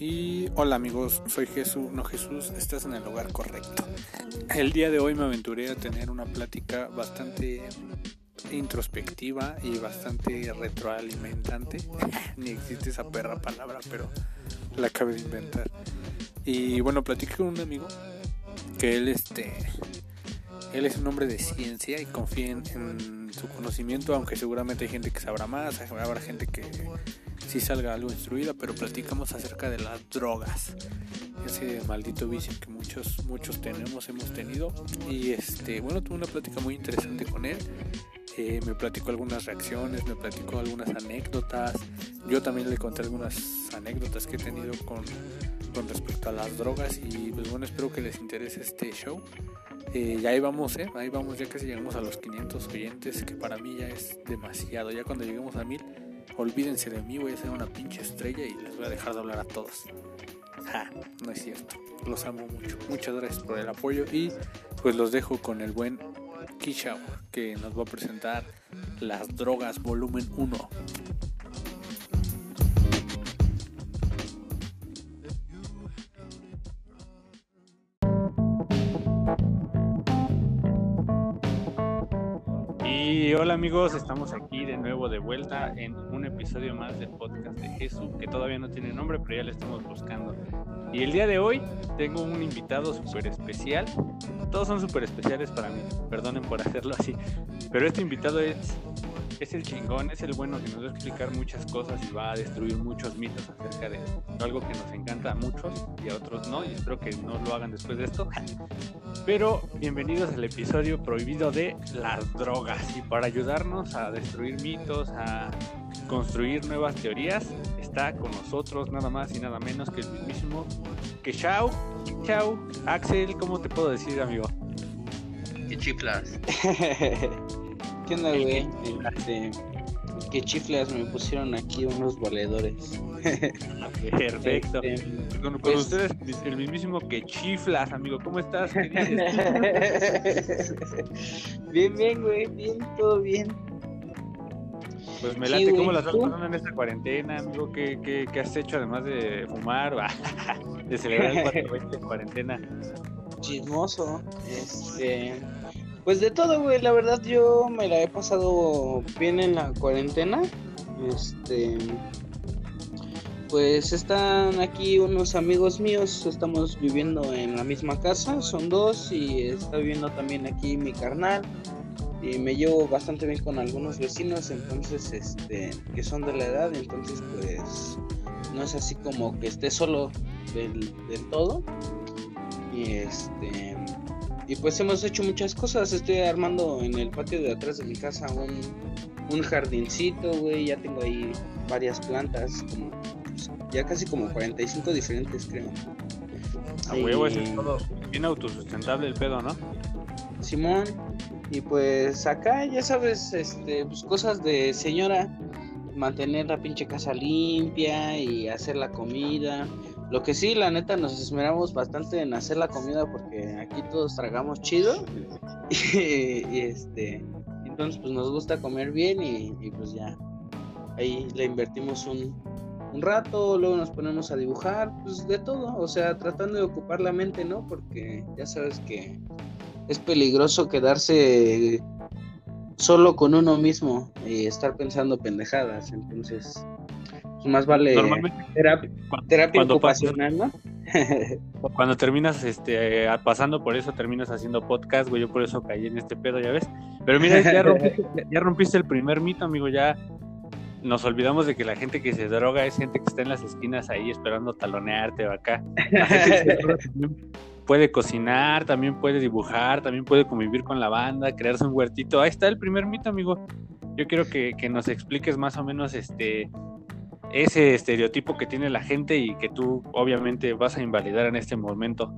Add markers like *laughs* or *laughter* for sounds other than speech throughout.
Y hola amigos, soy Jesús, no Jesús, estás en el lugar correcto. El día de hoy me aventuré a tener una plática bastante introspectiva y bastante retroalimentante. *laughs* Ni existe esa perra palabra, pero la acabé de inventar. Y bueno, platiqué con un amigo que él este él es un hombre de ciencia y confía en, su conocimiento, aunque seguramente hay gente que sabrá más, habrá gente que sí salga algo instruida, pero platicamos acerca de las drogas, ese maldito vicio que muchos muchos tenemos, hemos tenido y este bueno tuve una plática muy interesante con él. Eh, me platicó algunas reacciones, me platicó algunas anécdotas. Yo también le conté algunas anécdotas que he tenido con, con respecto a las drogas y pues bueno espero que les interese este show. Eh, ya ahí vamos, ¿eh? Ahí vamos, ya casi llegamos a los 500 oyentes, que para mí ya es demasiado. Ya cuando lleguemos a 1000, olvídense de mí, voy a ser una pinche estrella y les voy a dejar de hablar a todos. Ja, no es cierto. Los amo mucho. Muchas gracias por el apoyo y pues los dejo con el buen Kishao, que nos va a presentar Las Drogas Volumen 1. Hola amigos, estamos aquí de nuevo de vuelta en un episodio más del podcast de Jesús, que todavía no tiene nombre, pero ya le estamos buscando. Y el día de hoy tengo un invitado súper especial. Todos son súper especiales para mí, perdonen por hacerlo así. Pero este invitado es es el chingón, es el bueno que nos va a explicar muchas cosas y va a destruir muchos mitos acerca de algo que nos encanta a muchos y a otros no, y espero que no lo hagan después de esto. Pero bienvenidos al episodio prohibido de las drogas y para ayudarnos a destruir mitos, a construir nuevas teorías, está con nosotros nada más y nada menos que el mismísimo que Chao, Chao, Axel, ¿cómo te puedo decir, amigo? Que chiflas. *laughs* ¿Qué onda, güey? Este, que chiflas me pusieron aquí unos valedores. *laughs* Perfecto. Este, con, pues ustedes, el mismísimo que chiflas, amigo. ¿Cómo estás? *laughs* bien, bien, güey. Bien, todo bien. Pues me late cómo las estás pasando en esta cuarentena, amigo. ¿Qué, qué, qué has hecho además de fumar? *laughs* de celebrar el 420 en cuarentena. Chismoso. Este pues de todo, güey. La verdad yo me la he pasado bien en la cuarentena. Este... Pues están aquí unos amigos míos, estamos viviendo en la misma casa, son dos y está viviendo también aquí mi carnal y me llevo bastante bien con algunos vecinos, entonces este que son de la edad, entonces pues no es así como que esté solo del, del todo y este y pues hemos hecho muchas cosas. Estoy armando en el patio de atrás de mi casa un, un jardincito, güey. Ya tengo ahí varias plantas, como pues, ya casi como 45 diferentes, creo. A huevo, eso es todo bien autosustentable el pedo, ¿no? Simón, y pues acá ya sabes, este, pues cosas de señora, mantener la pinche casa limpia y hacer la comida. Lo que sí, la neta, nos esmeramos bastante en hacer la comida porque aquí todos tragamos chido. *laughs* y, este, entonces, pues nos gusta comer bien y, pues ya. Ahí le invertimos un, un rato, luego nos ponemos a dibujar, pues de todo. O sea, tratando de ocupar la mente, ¿no? Porque ya sabes que es peligroso quedarse solo con uno mismo y estar pensando pendejadas. Entonces, más vale terapia, terapia ocupacional, ¿no? *laughs* cuando terminas este pasando por eso, terminas haciendo podcast, güey, yo por eso caí en este pedo, ya ves. Pero mira, ya *laughs* rompiste, ya rompiste el primer mito, amigo, ya nos olvidamos de que la gente que se droga es gente que está en las esquinas ahí esperando talonearte o acá. puede cocinar, también puede dibujar, también puede convivir con la banda, crearse un huertito. Ahí está el primer mito, amigo. Yo quiero que, que nos expliques más o menos este ese estereotipo que tiene la gente y que tú obviamente vas a invalidar en este momento?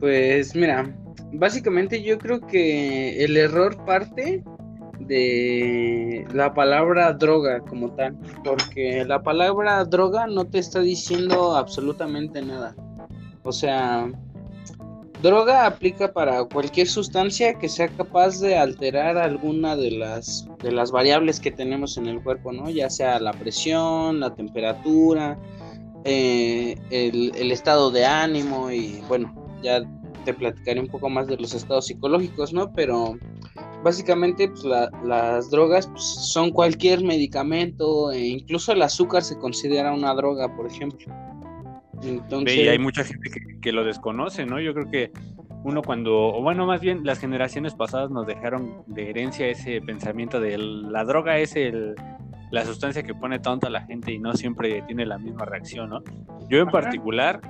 Pues mira, básicamente yo creo que el error parte de la palabra droga como tal, porque la palabra droga no te está diciendo absolutamente nada. O sea, Droga aplica para cualquier sustancia que sea capaz de alterar alguna de las, de las variables que tenemos en el cuerpo, ¿no? Ya sea la presión, la temperatura, eh, el, estado de ánimo y bueno, ya te platicaré un poco más de los estados psicológicos, ¿no? Pero básicamente pues, las drogas pues, son cualquier medicamento, e incluso el azúcar se considera una droga, por ejemplo. Entonces... Y hay mucha gente que, lo desconoce, ¿no? Yo creo que uno cuando, o bueno, más bien las generaciones pasadas nos dejaron de herencia ese pensamiento de la droga es el, la sustancia que pone tonta a la gente y no siempre tiene la misma reacción, ¿no? Yo en particular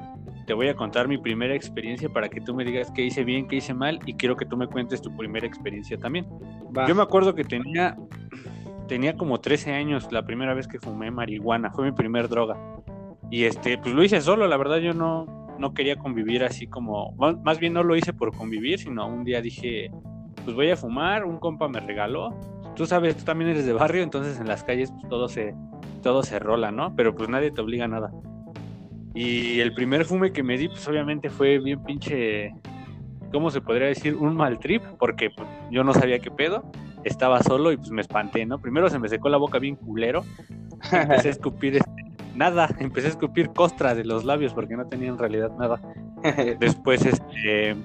te voy a contar mi primera experiencia para que tú me digas qué hice bien, qué hice mal y quiero que tú me cuentes tu primera experiencia también. Yo me acuerdo que tenía, tenía como 13 años la primera vez que fumé marihuana, fue mi primer droga. Y este, pues lo hice solo, la verdad yo no, no quería convivir así como, más bien no lo hice por convivir, sino un día dije, pues voy a fumar, un compa me regaló. Tú sabes, tú también eres de barrio, entonces en las calles pues, todo se todo se rola, ¿no? Pero pues nadie te obliga a nada. Y el primer fume que me di, pues obviamente fue bien pinche, ¿cómo se podría decir? Un mal trip, porque pues, yo no sabía qué pedo, estaba solo y pues me espanté, ¿no? Primero se me secó la boca bien culero, empecé a *laughs* escupir este, nada, *laughs* empecé a escupir costras de los labios porque no tenía en realidad nada. *laughs* Después este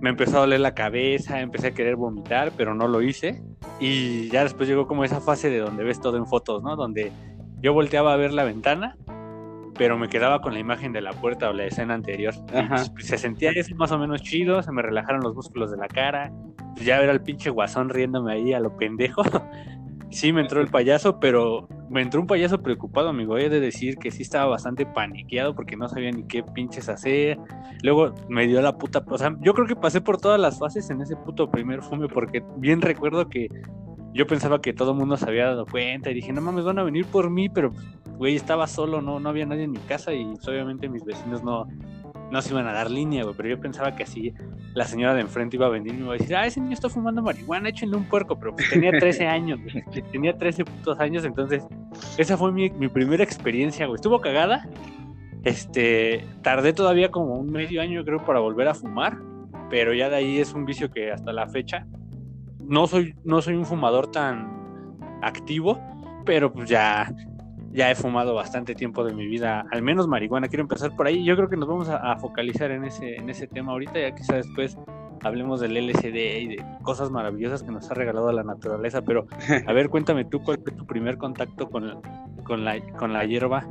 me empezó a doler la cabeza, empecé a querer vomitar, pero no lo hice. Y ya después llegó como esa fase de donde ves todo en fotos, ¿no? Donde yo volteaba a ver la ventana pero me quedaba con la imagen de la puerta o la escena anterior. Pues, se sentía eso más o menos chido, se me relajaron los músculos de la cara, pues, ya era el pinche guasón riéndome ahí a lo pendejo. *laughs* sí me entró el payaso, pero me entró un payaso preocupado, amigo. He de decir que sí estaba bastante paniqueado porque no sabía ni qué pinches hacer. Luego me dio la puta. O sea, yo creo que pasé por todas las fases en ese puto primer fume porque bien recuerdo que yo pensaba que todo el mundo se había dado cuenta y dije, no mames, van a venir por mí, pero güey, estaba solo, no, no había nadie en mi casa y pues, obviamente mis vecinos no, no se iban a dar línea, güey, pero yo pensaba que así la señora de enfrente iba a venir y me iba a decir, ah, ese niño está fumando marihuana, échenle un puerco, pero pues tenía 13 *laughs* años, tenía 13 putos años, entonces esa fue mi, mi primera experiencia, güey, estuvo cagada, este, tardé todavía como un medio año creo para volver a fumar, pero ya de ahí es un vicio que hasta la fecha no soy, no soy un fumador tan activo, pero pues ya ya he fumado bastante tiempo de mi vida, al menos marihuana. Quiero empezar por ahí. Yo creo que nos vamos a, focalizar en ese, en ese tema ahorita, ya quizá después hablemos del LCD y de cosas maravillosas que nos ha regalado la naturaleza. Pero, a ver, cuéntame tú cuál fue tu primer contacto con, con, la, con la hierba.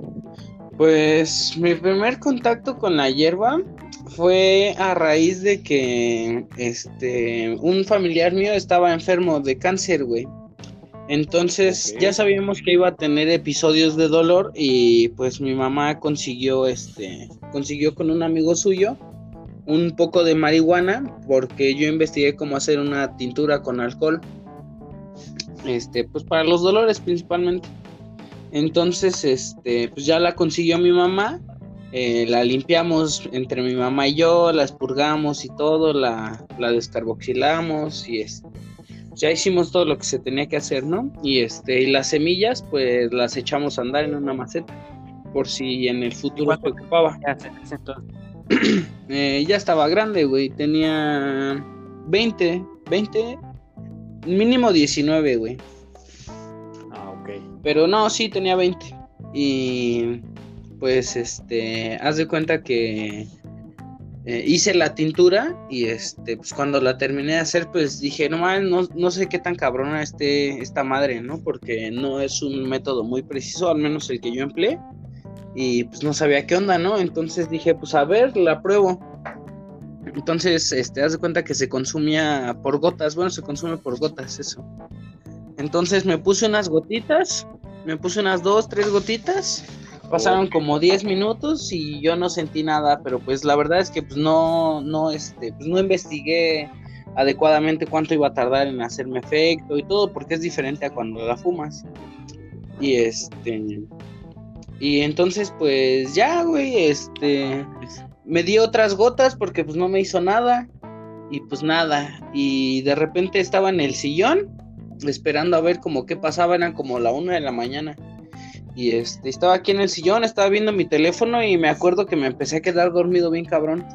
Pues mi primer contacto con la hierba fue a raíz de que este un familiar mío estaba enfermo de cáncer, güey. Entonces ya sabíamos que iba a tener episodios de dolor y pues mi mamá consiguió este consiguió con un amigo suyo un poco de marihuana porque yo investigué cómo hacer una tintura con alcohol. Este, pues para los dolores principalmente. Entonces, este, pues ya la consiguió mi mamá. Eh, la limpiamos entre mi mamá y yo, la expurgamos y todo, la, la descarboxilamos y este ya hicimos todo lo que se tenía que hacer, ¿no? Y este, y las semillas, pues las echamos a andar en una maceta, por si en el futuro se ocupaba. *clears throat* eh, ya estaba grande, güey, tenía 20, 20, mínimo 19, güey. Ah, ok. Pero no, sí, tenía 20. Y pues, este, haz de cuenta que eh, hice la tintura y este, pues cuando la terminé de hacer, pues dije, no no, no sé qué tan cabrona esté esta madre, ¿no? Porque no es un método muy preciso, al menos el que yo empleé. Y pues no sabía qué onda, ¿no? Entonces dije, pues a ver, la pruebo. Entonces, este, haz de cuenta que se consumía por gotas, bueno, se consume por gotas, eso. Entonces me puse unas gotitas, me puse unas dos, tres gotitas Pasaron como 10 minutos y yo no sentí nada, pero pues la verdad es que pues no, no, este, pues no investigué adecuadamente cuánto iba a tardar en hacerme efecto y todo, porque es diferente a cuando la fumas. Y este, y entonces pues ya, güey, este, me di otras gotas porque pues no me hizo nada. Y pues nada, y de repente estaba en el sillón esperando a ver como qué pasaba, eran como la una de la mañana. Y este, estaba aquí en el sillón, estaba viendo mi teléfono y me acuerdo que me empecé a quedar dormido bien cabrón.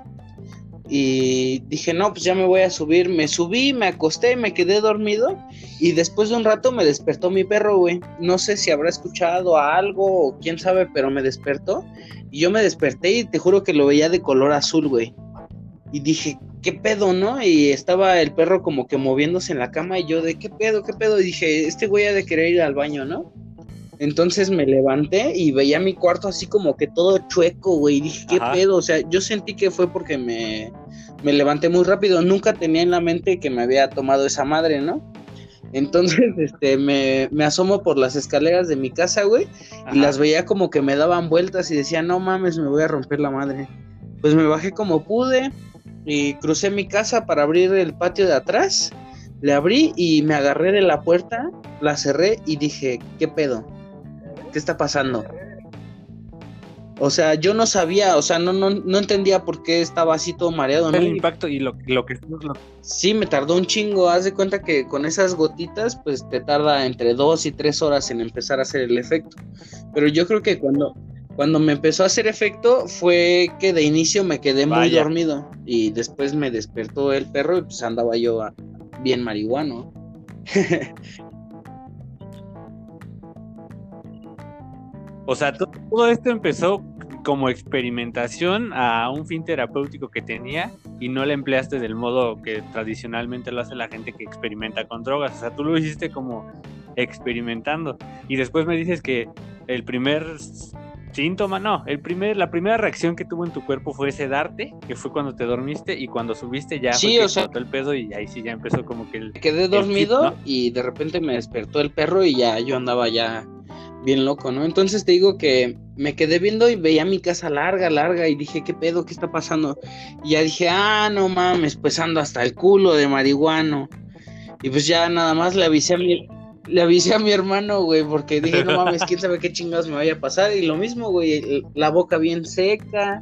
y dije, no, pues ya me voy a subir. Me subí, me acosté, me quedé dormido y después de un rato me despertó mi perro, güey. No sé si habrá escuchado algo o quién sabe, pero me despertó. Y yo me desperté y te juro que lo veía de color azul, güey. Y dije, ¿qué pedo, no? Y estaba el perro como que moviéndose en la cama y yo de, ¿qué pedo, qué pedo? Y dije, este güey ha de querer ir al baño, ¿no? Entonces me levanté y veía mi cuarto así como que todo chueco, güey. Y dije, ¿qué pedo? O sea, yo sentí que fue porque me, me levanté muy rápido. Nunca tenía en la mente que me había tomado esa madre, ¿no? Entonces, *laughs* este, me, me asomo por las escaleras de mi casa, güey, y las veía como que me daban vueltas y decía, no mames, me voy a romper la madre. Pues me bajé como pude y crucé mi casa para abrir el patio de atrás. Le abrí y me agarré de la puerta, la cerré y dije, ¿qué pedo? ¿Qué está pasando? O sea, yo no sabía, o sea, no, no, no entendía por qué estaba así todo mareado. El impacto y lo, lo que... Sí, me tardó un chingo. Haz de cuenta que con esas gotitas, pues te tarda entre dos y tres horas en empezar a hacer el efecto. Pero yo creo que cuando, cuando me empezó a hacer efecto fue que de inicio me quedé muy dormido y después me despertó el perro y pues andaba yo bien marihuano. *laughs* O sea, todo esto empezó como experimentación a un fin terapéutico que tenía y no le empleaste del modo que tradicionalmente lo hace la gente que experimenta con drogas. O sea, tú lo hiciste como experimentando. Y después me dices que el primer síntoma, no, el primer, la primera reacción que tuvo en tu cuerpo fue sedarte, que fue cuando te dormiste y cuando subiste ya sí, o sea, el pedo y ahí sí ya empezó como que el... Quedé dormido y de repente me despertó el perro y ya yo andaba ya bien loco, ¿no? Entonces te digo que me quedé viendo y veía mi casa larga, larga y dije, ¿qué pedo? ¿Qué está pasando? Y ya dije, ah, no mames, pues ando hasta el culo de marihuano. Y pues ya nada más le avisé a mi, le avisé a mi hermano, güey, porque dije, no mames, quién sabe qué chingados me vaya a pasar. Y lo mismo, güey, la boca bien seca,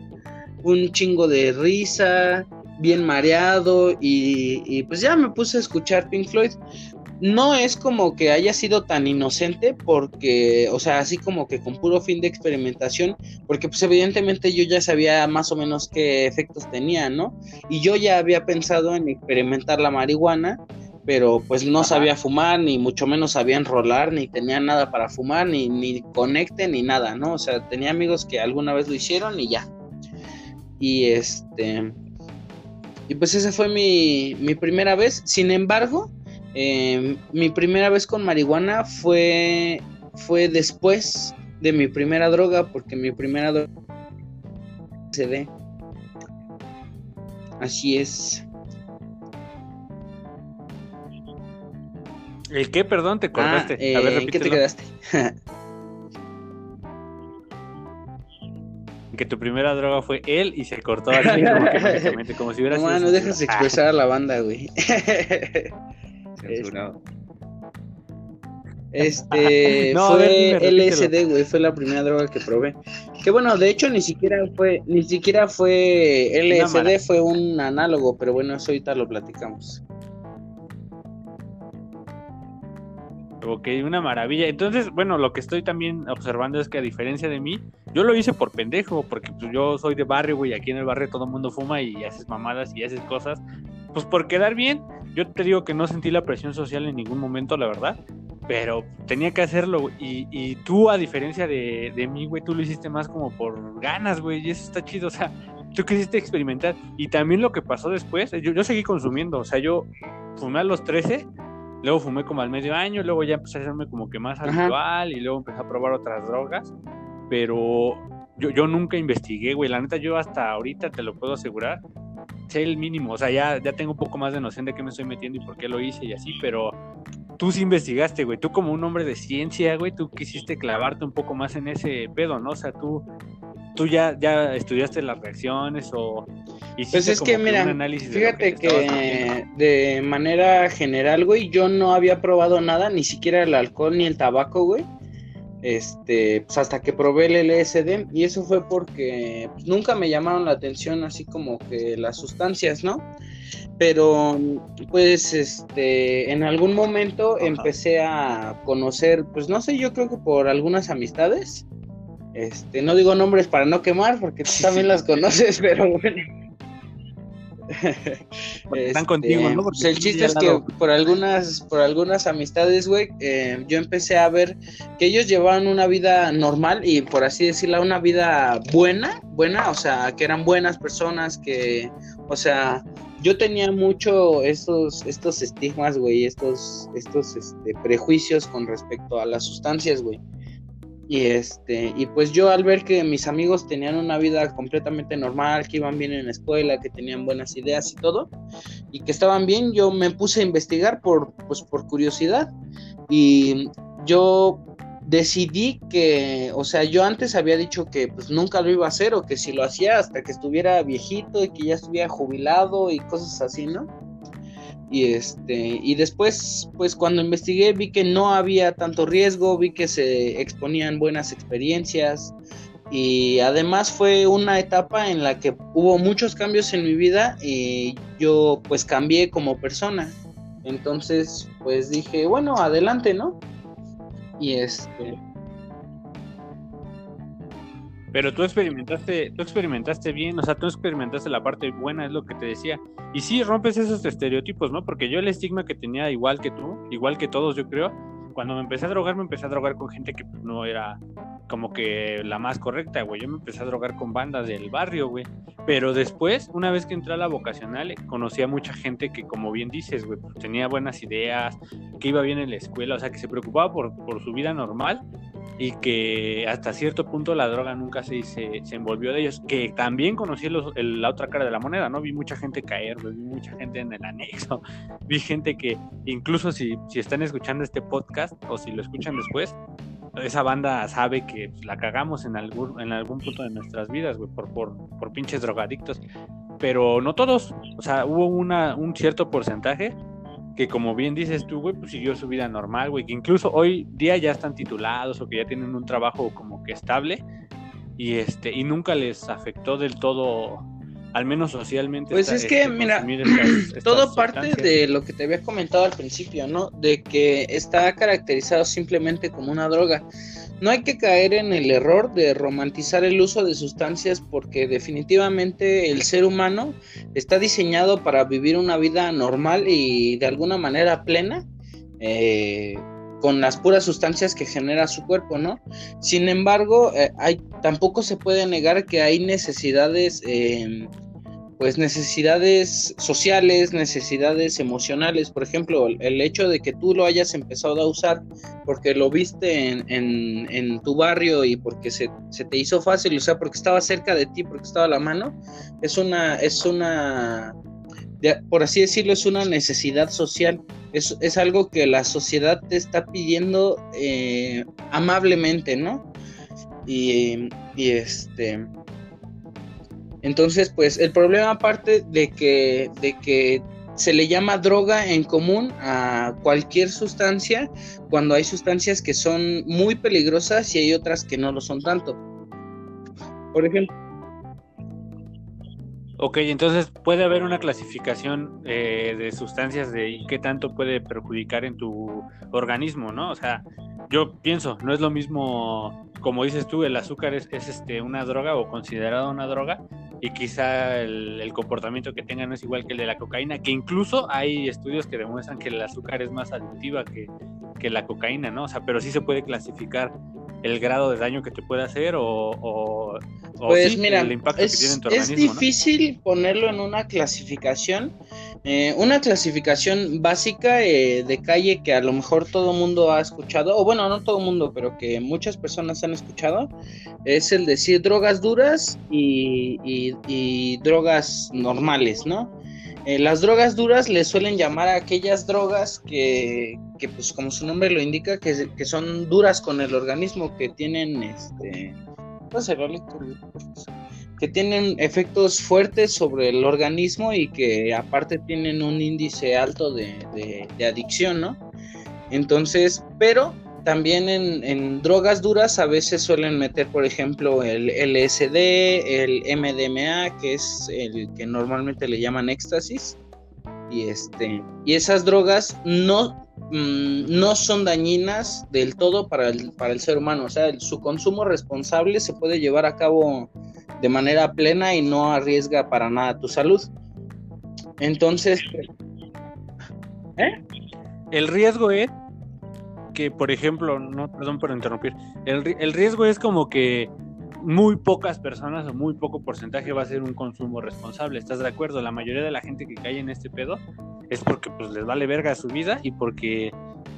un chingo de risa, bien mareado y, y, pues ya me puse a escuchar Pink Floyd no es como que haya sido tan inocente porque, o sea, así como que con puro fin de experimentación, porque pues evidentemente yo ya sabía más o menos qué efectos tenía, ¿no? Y yo ya había pensado en experimentar la marihuana, pero pues no sabía fumar, ni mucho menos sabía enrolar, ni tenía nada para fumar, ni, ni conecte, ni nada, ¿no? O sea, tenía amigos que alguna vez lo hicieron y ya. Y este... Y pues esa fue mi, mi primera vez. Sin embargo, Em, mi primera vez con marihuana fue, fue después de mi primera droga, porque mi primera droga CD. Así es. ¿El qué? Perdón, te cortaste. Ah, A ver, ¿En qué te quedaste? que tu primera droga fue él y se cortó así como que como si hubiera *laughs* no, No, dejas expresar a la banda, güey. *laughs* *laughs* Este *laughs* fue LSD, güey, fue la primera droga que probé. Que bueno, de hecho ni siquiera fue, ni siquiera fue LSD, fue un análogo, pero bueno, eso ahorita lo platicamos. Ok, una maravilla. Entonces, bueno, lo que estoy también observando es que a diferencia de mí, yo lo hice por pendejo, porque pues, yo soy de barrio, güey, aquí en el barrio todo el mundo fuma y haces mamadas y haces cosas, pues por quedar bien. Yo te digo que no sentí la presión social en ningún momento, la verdad, pero tenía que hacerlo, Y, y tú, a diferencia de, de mí, güey, tú lo hiciste más como por ganas, güey, y eso está chido, o sea, tú quisiste experimentar. Y también lo que pasó después, yo, yo seguí consumiendo, o sea, yo fumé a los 13 Luego fumé como al medio año, luego ya empecé a hacerme como que más habitual y luego empecé a probar otras drogas. Pero yo, yo nunca investigué, güey. La neta, yo hasta ahorita te lo puedo asegurar. Sé el mínimo, o sea, ya, ya tengo un poco más de noción de qué me estoy metiendo y por qué lo hice y así, pero tú sí investigaste, güey. Tú como un hombre de ciencia, güey, tú quisiste clavarte un poco más en ese pedo, ¿no? O sea, tú tú ya, ya estudiaste las reacciones o pues es que, mira, fíjate que, de manera general, güey, yo no había probado nada, ni siquiera el alcohol ni el tabaco, güey. Este, pues hasta que probé el LSD y eso fue porque pues, nunca me llamaron la atención así como que las sustancias, ¿no? Pero pues este, en algún momento empecé a conocer, pues no sé, yo creo que por algunas amistades, este, no digo nombres para no quemar, porque tú también las conoces, *laughs* pero bueno. *laughs* Están contigo, ¿no? Pues el chiste es que por algunas, por algunas amistades, güey, eh, yo empecé a ver que ellos llevaban una vida normal y por así decirlo, una vida buena, buena, o sea, que eran buenas personas, que, o sea, yo tenía mucho estos, estos estigmas, güey, estos, estos este, prejuicios con respecto a las sustancias, güey. Y este, y pues yo al ver que mis amigos tenían una vida completamente normal, que iban bien en la escuela, que tenían buenas ideas y todo, y que estaban bien, yo me puse a investigar por, pues, por curiosidad. Y yo decidí que, o sea, yo antes había dicho que pues nunca lo iba a hacer o que si lo hacía hasta que estuviera viejito y que ya estuviera jubilado y cosas así, ¿no? Y este, y después, pues cuando investigué vi que no había tanto riesgo, vi que se exponían buenas experiencias y además fue una etapa en la que hubo muchos cambios en mi vida y yo pues cambié como persona. Entonces, pues dije, bueno, adelante, ¿no? Y este pero tú experimentaste, tú experimentaste bien, o sea, tú experimentaste la parte buena, es lo que te decía. Y sí, rompes esos estereotipos, ¿no? Porque yo el estigma que tenía, igual que tú, igual que todos, yo creo, cuando me empecé a drogar, me empecé a drogar con gente que pues, no era como que la más correcta, güey. Yo me empecé a drogar con bandas del barrio, güey. Pero después, una vez que entré a la vocacional, conocí a mucha gente que, como bien dices, güey, pues, tenía buenas ideas, que iba bien en la escuela, o sea, que se preocupaba por, por su vida normal y que hasta cierto punto la droga nunca se, se, envolvió de ellos, que también conocí la otra cara de la moneda, ¿no? Vi mucha gente caer, vi mucha gente en el anexo, *laughs* vi gente que incluso si, si están escuchando este podcast o si lo escuchan después, esa banda sabe que la cagamos en algún, en algún punto de nuestras vidas, güey, por, por, por pinches drogadictos, pero no todos, o sea, hubo una, un cierto porcentaje que como bien dices tú, güey, pues siguió su vida normal, güey, que incluso hoy día ya están titulados o que ya tienen un trabajo como que estable y este y nunca les afectó del todo al menos socialmente. Pues es que, este, mira, *clears throat* todo parte de lo que te había comentado al principio, ¿no? De que está caracterizado simplemente como una droga. No hay que caer en el error de romantizar el uso de sustancias porque definitivamente el ser humano está diseñado para vivir una vida normal y de alguna manera plena. Eh, con las puras sustancias que genera su cuerpo, ¿no? Sin embargo, eh, hay, tampoco se puede negar que hay necesidades eh, pues necesidades sociales, necesidades emocionales. Por ejemplo, el hecho de que tú lo hayas empezado a usar porque lo viste en, en, tu barrio y porque se, se, te hizo fácil, o sea, porque estaba cerca de ti, porque estaba a la mano, es una, es una, por así decirlo, es una necesidad social. Es, es algo que la sociedad te está pidiendo eh, amablemente, ¿no? Y, y este entonces, pues el problema aparte de que, de que se le llama droga en común a cualquier sustancia cuando hay sustancias que son muy peligrosas y hay otras que no lo son tanto. Por ejemplo. Ok, entonces puede haber una clasificación eh, de sustancias de qué tanto puede perjudicar en tu organismo, ¿no? O sea, yo pienso, no es lo mismo, como dices tú, el azúcar es, es este, una droga o considerado una droga, y quizá el, comportamiento que tengan es igual que el de la cocaína, que incluso hay estudios que demuestran que el azúcar es más adictiva que, que la cocaína, ¿no? O sea, pero sí se puede clasificar el grado de daño que te puede hacer o, pues mira, el impacto es, que tiene en tu organismo. Es difícil ponerlo en una clasificación, eh, una clasificación básica eh, de calle que a lo mejor todo mundo ha escuchado, o bueno, no todo mundo, pero que muchas personas han escuchado, es el decir drogas duras y, y, drogas normales, ¿no? Eh, las drogas duras le suelen llamar a aquellas drogas que, que pues como su nombre lo indica, que, que son duras con el organismo, que tienen este que tienen efectos fuertes sobre el organismo y que aparte tienen un índice alto de, adicción, ¿no? Entonces, pero también en, drogas duras a veces suelen meter, por ejemplo, el LSD, el MDMA, que es el que normalmente le llaman éxtasis. Y este, y esas drogas no Mm, no son dañinas del todo para el, para el ser humano. O sea, su consumo responsable se puede llevar a cabo de manera plena y no arriesga para nada tu salud. Entonces, ¿eh? El riesgo es que, por ejemplo, no, perdón por interrumpir, el, el riesgo es como que muy pocas personas o muy poco porcentaje va a ser un consumo responsable. ¿Estás de acuerdo? La mayoría de la gente que cae en este pedo es porque pues les vale verga su vida y porque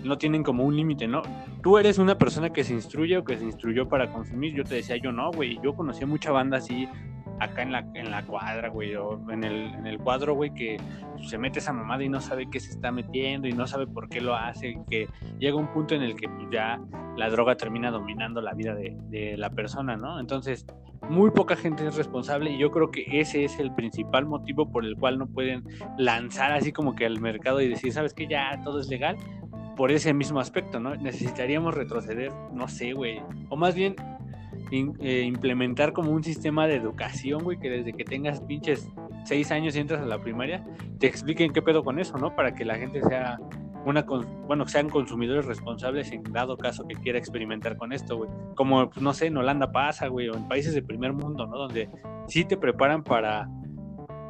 no tienen como un límite, ¿no? Tú eres una persona que se instruye o que se instruyó para consumir. Yo te decía, yo no, güey. Yo conocía mucha banda así acá en la, en la cuadra, güey, o en el, en el cuadro, güey, que se mete esa mamada y no sabe qué se está metiendo y no sabe por qué lo hace, que llega un punto en el que pues, ya la droga termina dominando la vida de, de la persona, ¿no? Entonces, muy poca gente es responsable y yo creo que ese es el principal motivo por el cual no pueden lanzar así como que al mercado y decir, ¿sabes qué? Ya todo es legal por ese mismo aspecto, ¿no? Necesitaríamos retroceder, no sé, güey, o más bien eh, implementar como un sistema de educación, güey, que desde que tengas pinches seis años y entras a la primaria, te expliquen qué pedo con eso, ¿no? Para que la gente sea una, bueno, sean consumidores responsables en dado caso que quiera experimentar con esto, güey. Como, pues, no sé, en Holanda pasa, güey, o en países de primer mundo, ¿no? Donde sí te preparan para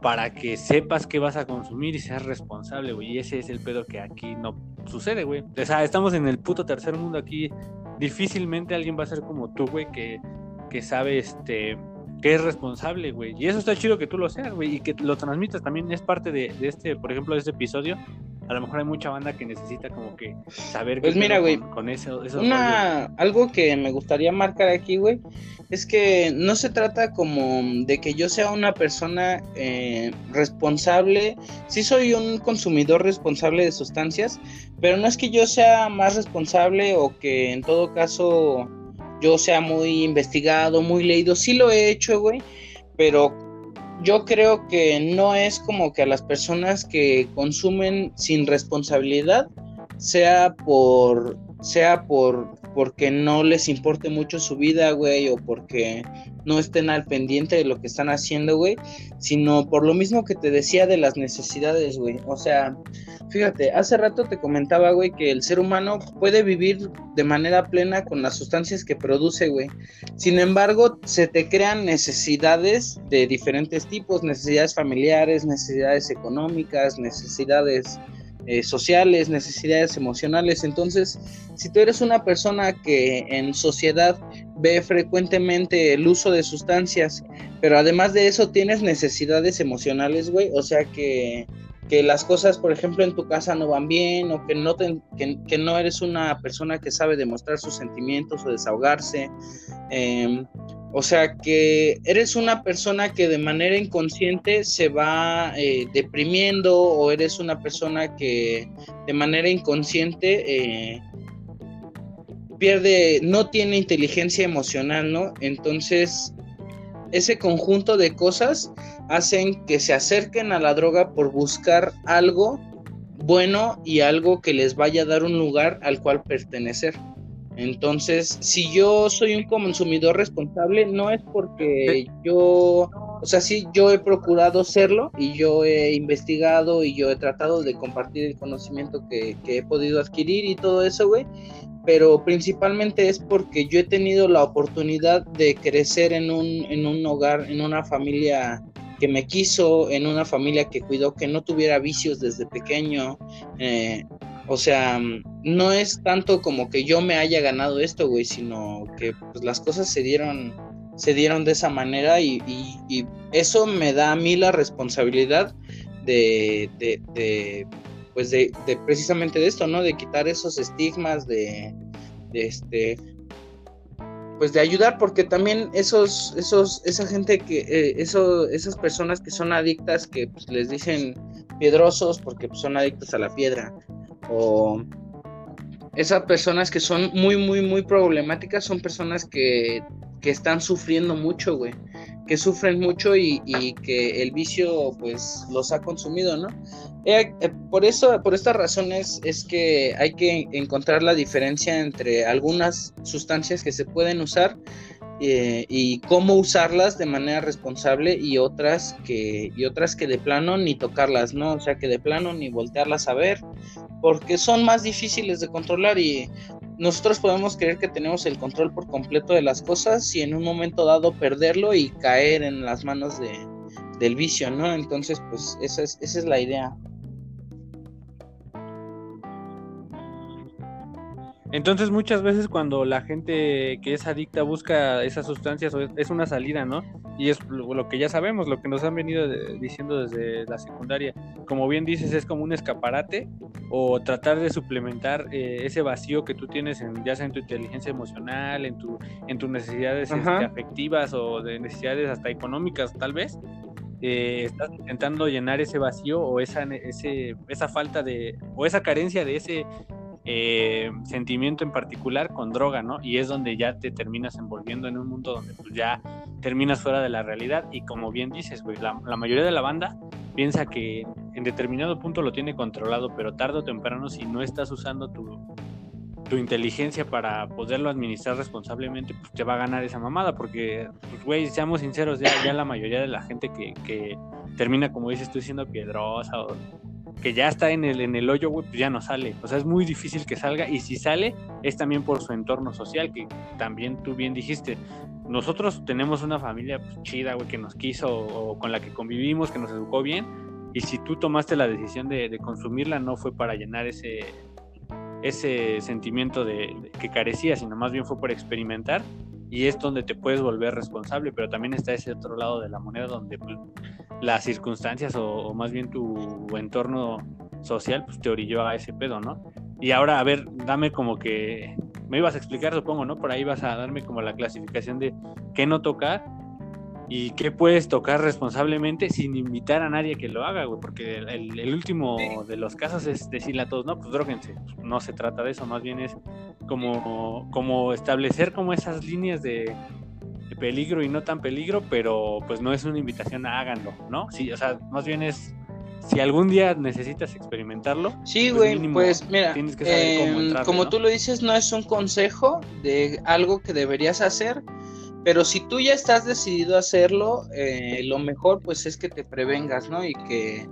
para que sepas qué vas a consumir y seas responsable, güey. Y ese es el pedo que aquí no sucede, güey. O sea, estamos en el puto tercer mundo aquí difícilmente alguien va a ser como tú, güey, que, que sabe, este, que es responsable, güey. Y eso está chido que tú lo seas, güey, y que lo transmitas también es parte de, este, por ejemplo, de este episodio. A lo mejor hay mucha banda que necesita como que saber pues mira, güey, con, eso. Una, algo que me gustaría marcar aquí, güey, es que no se trata como de que yo sea una persona eh, responsable. Sí soy un consumidor responsable de sustancias, pero no es que yo sea más responsable o que en todo caso yo sea muy investigado, muy leído. Sí lo he hecho, güey, pero yo creo que no es como que a las personas que consumen sin responsabilidad sea por sea por porque no les importe mucho su vida, güey, o porque no estén al pendiente de lo que están haciendo, güey, sino por lo mismo que te decía de las necesidades, güey. O sea, fíjate, hace rato te comentaba, güey, que el ser humano puede vivir de manera plena con las sustancias que produce, güey. Sin embargo, se te crean necesidades de diferentes tipos, necesidades familiares, necesidades económicas, necesidades eh, sociales, necesidades emocionales. Entonces, si tú eres una persona que en sociedad ve frecuentemente el uso de sustancias, pero además de eso tienes necesidades emocionales, güey, o sea que, que las cosas, por ejemplo, en tu casa no van bien o que no, que, no eres una persona que sabe demostrar sus sentimientos o desahogarse. Eh, o sea que eres una persona que de manera inconsciente se va eh, deprimiendo o eres una persona que de manera inconsciente eh, pierde, no tiene inteligencia emocional, ¿no? Entonces ese conjunto de cosas hacen que se acerquen a la droga por buscar algo bueno y algo que les vaya a dar un lugar al cual pertenecer. Entonces, si yo soy un consumidor responsable, no es porque yo, o sea, sí, yo he procurado serlo y yo he investigado y yo he tratado de compartir el conocimiento que, he podido adquirir y todo eso, güey. Pero principalmente es porque yo he tenido la oportunidad de crecer en un, en un hogar, en una familia que me quiso, en una familia que cuidó que no tuviera vicios desde pequeño. Eh, o sea, no es tanto como que yo me haya ganado esto, güey, sino que pues, las cosas se dieron, se dieron de esa manera y, eso me da a mí la responsabilidad de, de, pues de, precisamente de esto, ¿no? De quitar esos estigmas, de, este, pues de ayudar, porque también esos, esos, esa gente que, eh, eso, esas personas que son adictas, que pues, les dicen piedrosos porque pues, son adictos a la piedra, o esas personas que son muy, muy, muy problemáticas son personas que, que están sufriendo mucho, güey. Que sufren mucho y, y, que el vicio, pues, los ha consumido, ¿no? Eh, eh, por eso, por estas razones es que hay que encontrar la diferencia entre algunas sustancias que se pueden usar eh, y cómo usarlas de manera responsable y otras que y otras que de plano ni tocarlas, ¿no? O sea, que de plano ni voltearlas a ver, porque son más difíciles de controlar y nosotros podemos creer que tenemos el control por completo de las cosas y en un momento dado perderlo y caer en las manos de, del vicio, ¿no? Entonces, pues esa es, esa es la idea. Entonces muchas veces cuando la gente que es adicta busca esas sustancias es una salida, ¿no? Y es lo que ya sabemos, lo que nos han venido diciendo desde la secundaria. Como bien dices, es como un escaparate o tratar de suplementar eh, ese vacío que tú tienes en, ya sea en tu inteligencia emocional, en, tu, en tus necesidades este, afectivas o de necesidades hasta económicas tal vez. Eh, estás intentando llenar ese vacío o esa, ese, esa falta de, o esa carencia de ese eh, sentimiento en particular con droga, ¿no? Y es donde ya te terminas envolviendo en un mundo donde pues ya terminas fuera de la realidad y como bien dices, güey, la, mayoría de la banda piensa que en determinado punto lo tiene controlado, pero tarde o temprano si no estás usando tu, tu inteligencia para poderlo administrar responsablemente, pues te va a ganar esa mamada, porque, pues, güey, seamos sinceros, ya, ya la mayoría de la gente que, que termina, como dices tú, siendo piedrosa o que ya está en el, en el hoyo, güey, pues ya no sale. O sea, es muy difícil que salga y si sale es también por su entorno social, que también tú bien dijiste. Nosotros tenemos una familia pues, chida, güey, que nos quiso o con la que convivimos, que nos educó bien. Y si tú tomaste la decisión de, consumirla, no fue para llenar ese, ese sentimiento de, que carecía, sino más bien fue por experimentar y es donde te puedes volver responsable, pero también está ese otro lado de la moneda donde pues, las circunstancias o, más bien tu entorno social pues te orilló a ese pedo, ¿no? Y ahora, a ver, dame como que, me ibas a explicar, supongo, ¿no? Por ahí vas a darme como la clasificación de qué no tocar y qué puedes tocar responsablemente sin invitar a nadie que lo haga, güey, porque el, último de los casos es decirle a todos, no, pues droguense, no se trata de eso, más bien es como, como establecer como esas líneas de, peligro y no tan peligro, pero pues no es una invitación a háganlo, ¿no? Sí, o sea, más bien es si algún día necesitas experimentarlo. Sí, pues, güey, pues, mira, em, como tú lo dices, no es un consejo de algo que deberías hacer, pero si tú ya estás decidido a hacerlo, eh, lo mejor pues es que te prevengas, ¿no? Y que,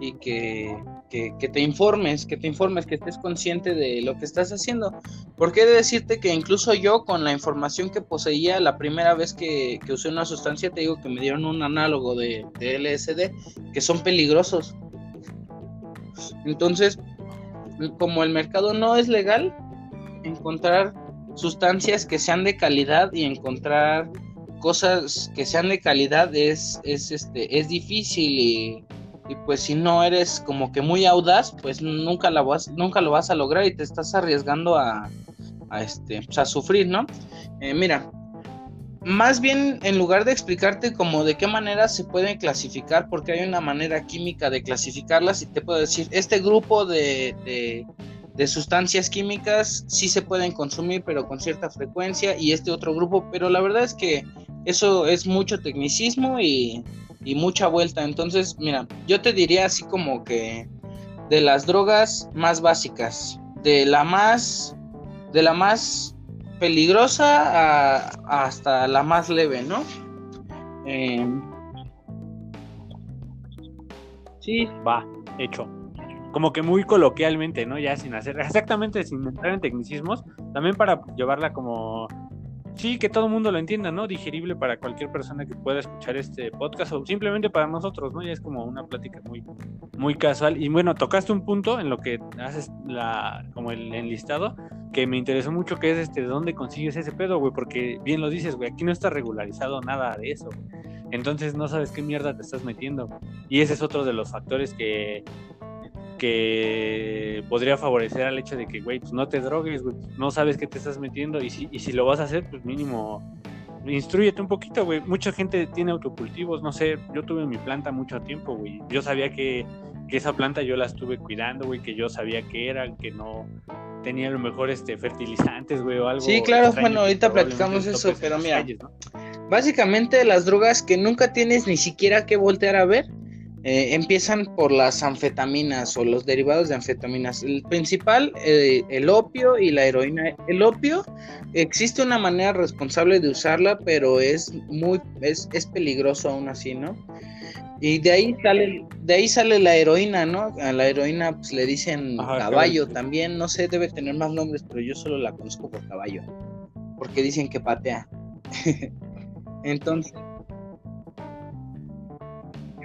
y que, que, te informes, que te informes, que estés consciente de lo que estás haciendo. Porque he de decirte que incluso yo con la información que poseía la primera vez que, que usé una sustancia, te digo que me dieron un análogo de, de LSD, que son peligrosos. Entonces, como el mercado no es legal, encontrar sustancias que sean de calidad y encontrar cosas que sean de calidad es, es, este, es difícil y, pues si no eres como que muy audaz, pues nunca, la vas, nunca lo vas a lograr y te estás arriesgando a, a este, pues, sufrir, ¿no? Eh, mira, más bien en lugar de explicarte como de qué manera se pueden clasificar, porque hay una manera química de clasificarlas y te puedo decir, este grupo de sustancias químicas sí se pueden consumir, pero con cierta frecuencia, y este otro grupo, pero la verdad es que eso es mucho tecnicismo y, y mucha vuelta. Entonces, mira, yo te diría así como que de las drogas más básicas, de la más, de la más peligrosa hasta la más leve, ¿no? Eh, sí. Va, hecho como que muy coloquialmente, ¿no? Ya sin hacer, exactamente sin entrar en tecnicismos, también para llevarla como, sí, que todo el mundo lo entienda, ¿no? Digerible para cualquier persona que pueda escuchar este podcast o simplemente para nosotros, ¿no? Ya es como una plática muy, muy casual. Y bueno, tocaste un punto en lo que haces la, como el enlistado, que me interesó mucho, que es este, ¿de dónde consigues ese pedo, güey? Porque bien lo dices, güey, aquí no está regularizado nada de eso, Entonces no sabes qué mierda te estás metiendo. Y ese es otro de los factores que que podría favorecer al hecho de que, güey, pues no te drogues, güey, no sabes qué te estás metiendo y si, y si lo vas a hacer, pues mínimo, instruyete un poquito, güey. Mucha gente tiene autocultivos, no sé, yo tuve mi planta mucho tiempo, güey. Yo sabía que, que esa planta yo la estuve cuidando, güey, que yo sabía que era, que no tenía a lo mejor este fertilizantes, güey, o algo. Sí, claro, bueno, ahorita platicamos eso, pero mira, básicamente las drogas que nunca tienes ni siquiera que voltear a ver, eh, empiezan por las anfetaminas o los derivados de anfetaminas. El principal, eh, el opio y la heroína. El opio, existe una manera responsable de usarla, pero es muy, es, peligroso aún así, ¿no? Y de ahí sale, de ahí sale la heroína, ¿no? A la heroína pues, le dicen caballo también, no sé, debe tener más nombres, pero yo solo la conozco por caballo, porque dicen que patea. *laughs* Entonces,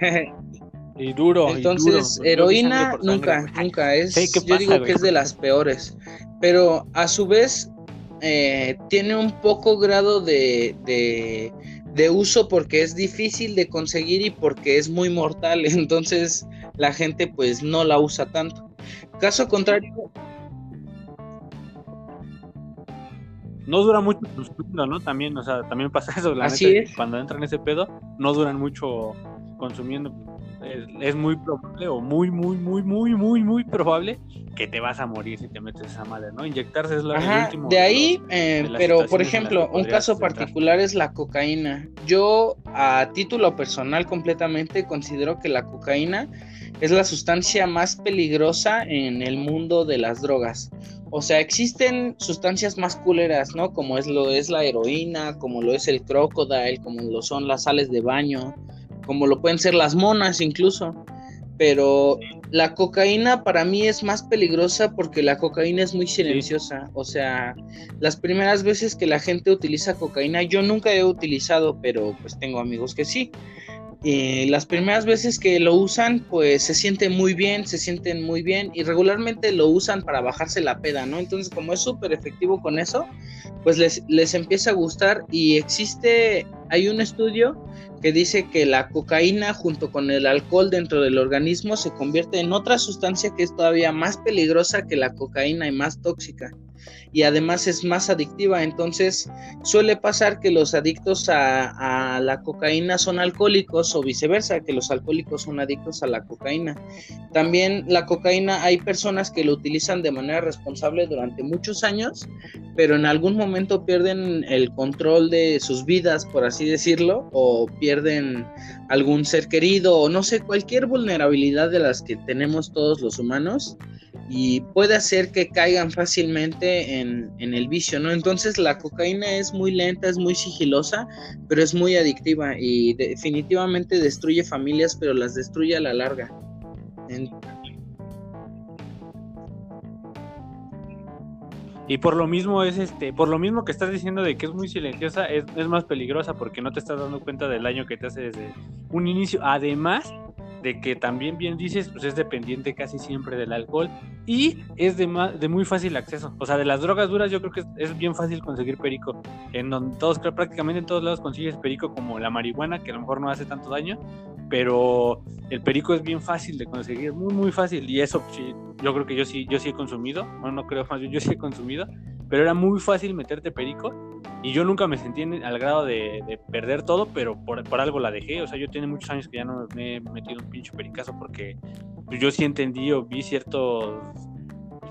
*laughs* *laughs* y duro. Entonces, heroína nunca, nunca es. yo digo que es de las peores. Pero a su vez, eh, tiene un poco grado de, de, uso porque es difícil de conseguir y porque es muy mortal. *laughs* Entonces, la gente pues no la usa tanto. Caso contrario. No dura mucho ¿no? También, o sea, también pasa *laughs* eso. La Así es. Cuando entran en ese pedo, no duran mucho consumiendo es, muy probable o muy, muy, muy, muy, muy, muy probable que te vas a morir si te metes esa madre, ¿no? Inyectarse es lo último. De ahí, eh, pero por ejemplo, un caso particular es la cocaína. Yo, a título personal, completamente considero que la cocaína es la sustancia más peligrosa en el mundo de las drogas. O sea, existen sustancias más culeras, ¿no? Como es lo es la heroína, como lo es el crocodile, como lo son las sales de baño, como lo pueden ser las monas incluso. Pero la cocaína para mí es más peligrosa porque la cocaína es muy silenciosa. O sea, las primeras veces que la gente utiliza cocaína, yo nunca he utilizado, pero pues tengo amigos que sí. Y las primeras veces que lo usan, pues se sienten muy bien, se sienten muy bien y regularmente lo usan para bajarse la peda, ¿no? Entonces, como es súper efectivo con eso, pues les, les empieza a gustar y existe, hay un estudio que dice que la cocaína junto con el alcohol dentro del organismo se convierte en otra sustancia que es todavía más peligrosa que la cocaína y más tóxica y además es más adictiva. Entonces suele pasar que los adictos a, la cocaína son alcohólicos o viceversa, que los alcohólicos son adictos a la cocaína. También la cocaína hay personas que lo utilizan de manera responsable durante muchos años, pero en algún momento pierden el control de sus vidas, por así decirlo, o pierden algún ser querido o no sé, cualquier vulnerabilidad de las que tenemos todos los humanos y puede hacer que caigan fácilmente en, el vicio, ¿no? Entonces la cocaína es muy lenta, es muy sigilosa, pero es muy adictiva y definitivamente destruye familias, pero las destruye a la larga. Y por lo mismo es este, por lo mismo que estás diciendo de que es muy silenciosa, es, es más peligrosa porque no te estás dando cuenta del daño que te hace desde un inicio. Además, de que también bien dices, pues es dependiente casi siempre del alcohol y es de, de muy fácil acceso. O sea, de las drogas duras yo creo que es, bien fácil conseguir perico. En donde todos, prácticamente en todos lados consigues perico como la marihuana, que a lo mejor no hace tanto daño, pero el perico es bien fácil de conseguir, muy muy fácil y eso yo creo que yo sí, yo sí he consumido, bueno, no creo más yo sí he consumido, pero era muy fácil meterte perico y yo nunca me sentí al grado de, perder todo, pero por, por, algo la dejé. O sea, yo tiene muchos años que ya no me he metido un pinche pericazo porque pues, yo sí entendí o vi ciertos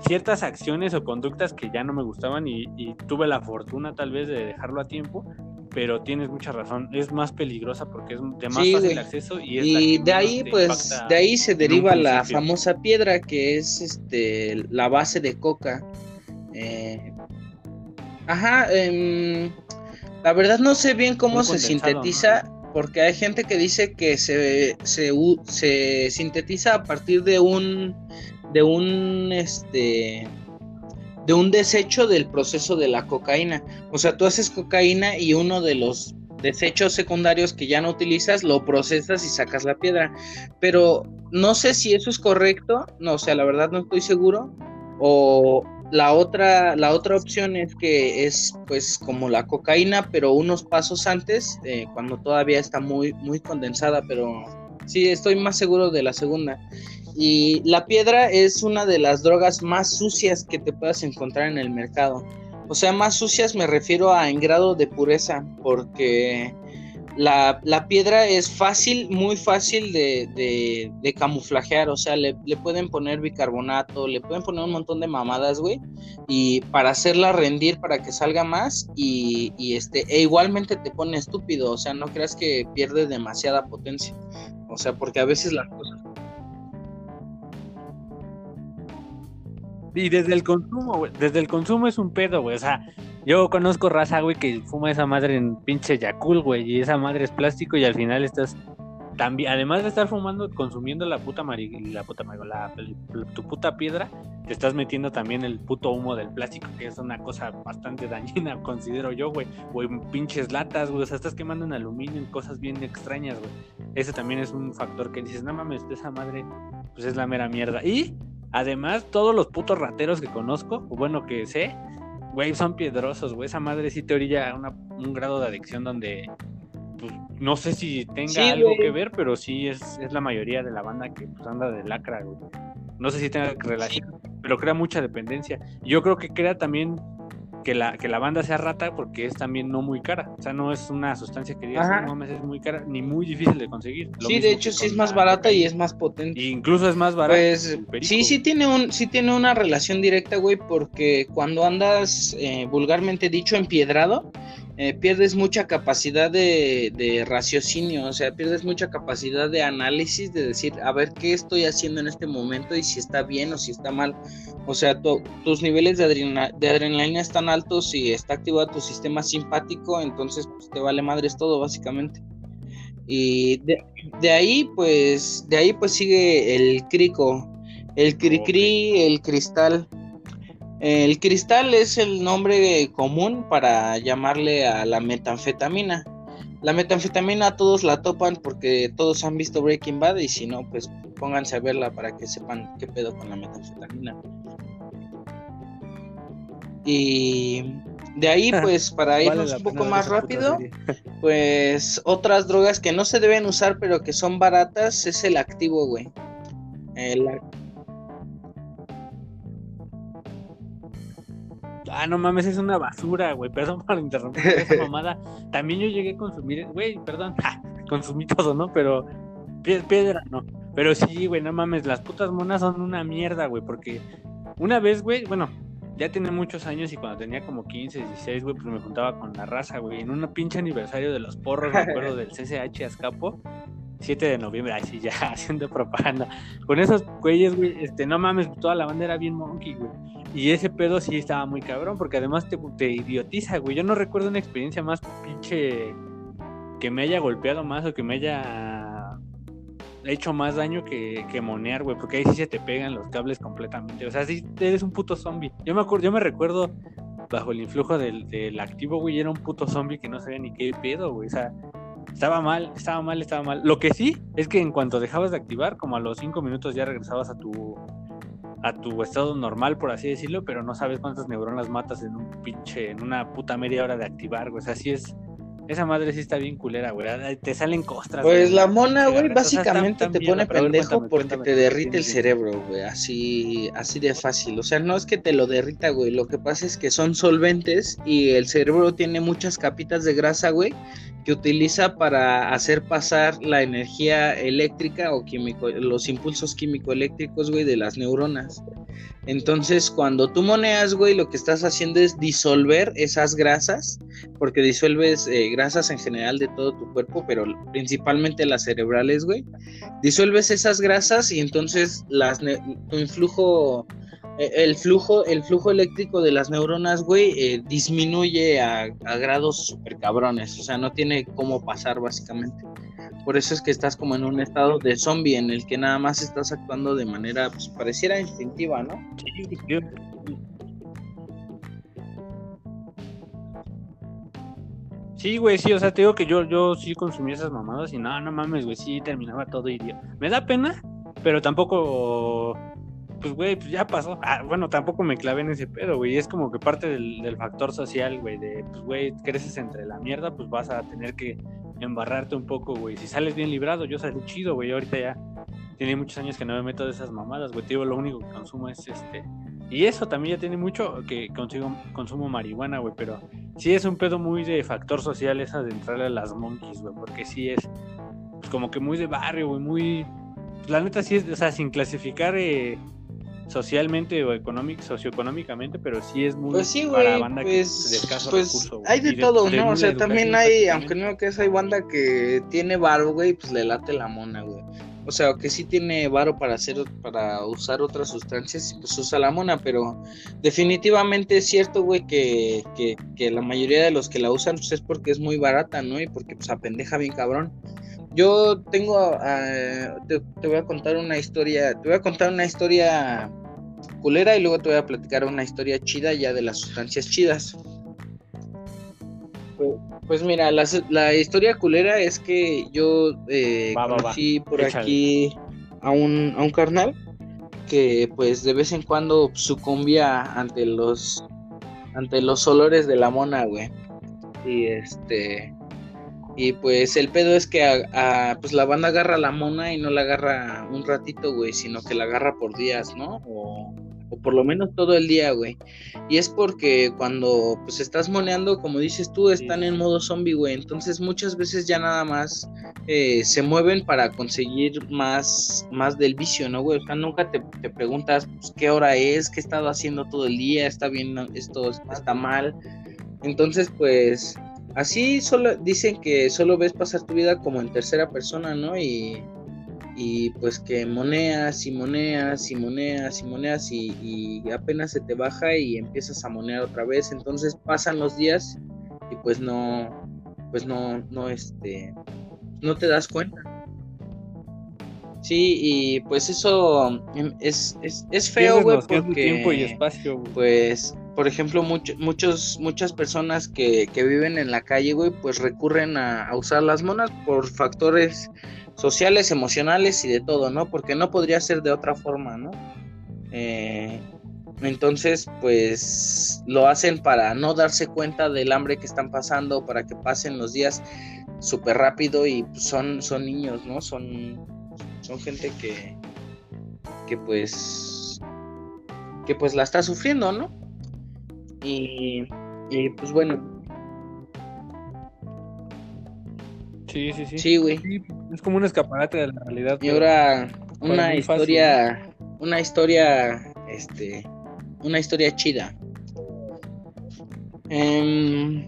ciertas acciones o conductas que ya no me gustaban y, tuve la fortuna tal vez de dejarlo a tiempo, pero tienes mucha razón, es más peligrosa porque es de más fácil acceso y, es y de ahí pues de ahí se deriva la famosa piedra que es este la base de coca. Eh, Ajá, em, la verdad no sé bien cómo se sintetiza, porque hay gente que dice que se, se, sintetiza a partir de un, de un, este, de un desecho del proceso de la cocaína. O sea, tú haces cocaína y uno de los desechos secundarios que ya no utilizas, lo procesas y sacas la piedra. Pero no sé si eso es correcto, no, o sea, la verdad no estoy seguro. O, la otra, la otra opción es que es pues como la cocaína, pero unos pasos antes, eh, cuando todavía está muy, muy condensada, pero sí, estoy más seguro de la segunda. Y la piedra es una de las drogas más sucias que te puedas encontrar en el mercado. O sea, más sucias me refiero a en grado de pureza, porque la, piedra es fácil, muy fácil de, de, camuflajear, o sea, le, pueden poner bicarbonato, le pueden poner un montón de mamadas, güey, y para hacerla rendir, para que salga más, y, y, este, e igualmente te pone estúpido, o sea, no creas que pierde demasiada potencia, o sea, porque a veces las cosas... Y desde el consumo, güey, desde el consumo es un pedo, güey, o sea, yo conozco raza, güey, que fuma esa madre en pinche Yakul, güey, y esa madre es plástico y al final estás también, además de estar fumando, consumiendo la puta mari, la puta la, tu puta piedra, te estás metiendo también el puto humo del plástico, que es una cosa bastante *laughs* dañina, considero yo, güey, o en pinches latas, güey, o sea, estás quemando en aluminio, en cosas bien extrañas, güey. ese también es un factor que dices, no mames, esa madre, pues es la mera mierda. Y además, todos los putos rateros que conozco, o bueno, que sé, güey, son piedrosos, güey. Esa madre sí te orilla a un grado de adicción donde, pues, no sé si tenga algo que ver, pero sí es, es, la mayoría de la banda que pues, anda de lacra, güey. No sé si tenga relación, pero crea mucha dependencia. Yo creo que crea también que la, que la banda sea rata porque es también no muy cara. O sea, no es una sustancia que digas, no mames, es muy cara, ni muy difícil de conseguir. sí, de hecho sí es más barata y es más potente. incluso es más barata. Pues, sí, sí tiene, un, sí tiene una relación directa, güey, porque cuando andas eh, vulgarmente dicho empiedrado, eh, pierdes mucha capacidad de, raciocinio, o sea, pierdes mucha capacidad de análisis, de decir, a ver qué estoy haciendo en este momento y si está bien o si está mal. O sea, tus niveles de, adrenalina están altos y está activado tu sistema simpático, entonces pues, te vale madres todo, básicamente. Y de, ahí, pues, de ahí pues sigue el crico, el cricri, el cristal. El cristal es el nombre común para llamarle a la metanfetamina. La metanfetamina todos la topan porque todos han visto Breaking Bad y si no, pues pónganse a verla para que sepan qué pedo con la metanfetamina. Y de ahí, pues, para irnos un poco más rápido, *laughs* pues otras drogas que no se deben usar pero que son baratas es el activo, güey. El, Ah, no mames, es una basura, güey. Perdón por interrumpir esa *laughs* mamada. También yo llegué a consumir, güey, perdón, *laughs* consumí todo, ¿no? Pero piedra, no. Pero sí, güey, no mames, las putas monas son una mierda, güey, porque una vez, güey, bueno, ya tiene muchos años y cuando tenía como 15, 16, güey, pues me juntaba con la raza, güey, en un pinche aniversario de los porros, me acuerdo *laughs* del CCH Azcapo. 7 de noviembre, ay sí, ya haciendo propaganda. Con esos güeyes, güey, este, no mames, toda la banda era bien monkey, güey. Y ese pedo sí estaba muy cabrón, porque además te, te idiotiza, güey. Yo no recuerdo una experiencia más pinche que me haya golpeado más o que me haya hecho más daño que, que monear, güey, porque ahí sí se te pegan los cables completamente. O sea, sí eres un puto zombie. Yo me acuerdo, yo me recuerdo bajo el influjo del, del activo, güey, era un puto zombie que no sabía ni qué pedo, güey. O sea, estaba mal, estaba mal, estaba mal. Lo que sí es que en cuanto dejabas de activar, como a los 5 minutos ya regresabas a tu a tu estado normal, por así decirlo, pero no sabes cuántas neuronas matas en un pinche, en una puta media hora de activar, güey. O sea, sí es. Esa madre sí está bien culera, güey. Te salen costras. Pues la mona, güey, básicamente te pone pendejo porque te derrite el cerebro, güey. Así, así de fácil. O sea, no es que te lo derrita, güey. Lo que pasa es que son solventes y el cerebro tiene muchas capitas de grasa, güey que utiliza para hacer pasar la energía eléctrica o químico, los impulsos químico-eléctricos, güey, de las neuronas. Entonces, cuando tú moneas, güey, lo que estás haciendo es disolver esas grasas, porque disuelves eh, grasas en general de todo tu cuerpo, pero principalmente las cerebrales, güey. Disuelves esas grasas y entonces las tu influjo el flujo, el flujo eléctrico de las neuronas, güey, eh, disminuye a, grados super cabrones. O sea, no tiene cómo pasar, básicamente. Por eso es que estás como en un estado de zombie en el que nada más estás actuando de manera, pues pareciera instintiva, ¿no? Sí, güey, sí, o sea, te digo que yo, yo sí consumí esas mamadas y no, no mames, güey, sí terminaba todo idiota. Me da pena, pero tampoco pues, güey, pues ya pasó. Ah, bueno, tampoco me clavé en ese pedo, güey. Es como que parte del, factor social, güey, de, pues, güey, creces entre la mierda, pues vas a tener que embarrarte un poco, güey. Si sales bien librado, yo salí chido, güey. Ahorita ya tiene muchos años que no me meto de esas mamadas, güey. Digo, lo único que consumo es este. Y eso también ya tiene mucho que consigo, consumo marihuana, güey. Pero sí es un pedo muy de factor social esa de entrarle a las monkeys, güey. Porque sí es pues, como que muy de barrio, güey. Muy. La neta sí es, o sea, sin clasificar eh, socialmente o económico, socioeconómicamente, pero sí es muy pues sí, para banda pues, de escaso pues, Hay de todo, ¿no? o sea, también hay, aunque no que es, hay banda que tiene varo, güey, pues le late la mona, güey. O sea, que sí tiene varo para hacer, para usar otras sustancias, pues usa la mona, pero definitivamente es cierto, güey, que, que, que la mayoría de los que la usan pues, es porque es muy barata, ¿no? Y porque pues apendeja bien cabrón. Yo tengo, uh, te, te, voy a contar una historia, te voy a contar una historia culera y luego te voy a platicar una historia chida ya de las sustancias chidas. Pues, pues mira, la, la, historia culera es que yo eh, conocí por aquí a un, a un carnal que pues de vez en cuando sucumbía ante los ante los olores de la mona, güey. Y este y pues el pedo es que a, pues la banda agarra la mona y no la agarra un ratito, güey, sino que la agarra por días, ¿no? O, o por lo menos todo el día, güey. Y es porque cuando pues estás moneando, como dices tú, están en modo zombie, güey. Entonces muchas veces ya nada más eh, se mueven para conseguir más, más del vicio, ¿no, güey? O sea, nunca te, preguntas pues, qué hora es, qué he estado haciendo todo el día, está bien, esto está mal. Entonces, pues así solo dicen que solo ves pasar tu vida como en tercera persona, ¿no? Y y pues que moneas y moneas y moneas y moneas y, apenas se te baja y empiezas a monear otra vez. Entonces pasan los días y pues no pues no no este no te das cuenta. Sí y pues eso em, es, es, feo güey porque tiempo y espacio pues por ejemplo muchos muchas personas que, viven en la calle güey pues recurren a, usar las monas por factores sociales, emocionales y de todo, ¿no? Porque no podría ser de otra forma, ¿no? Eh, entonces, pues lo hacen para no darse cuenta del hambre que están pasando, para que pasen los días súper rápido y son, son niños, ¿no? Son, son gente que, que pues, que pues la está sufriendo, ¿no? Y, y pues bueno, Sí, sí, sí. Sí, güey. es como un escaparate de la realidad. Y ahora una historia, una historia, este, una historia chida. Em,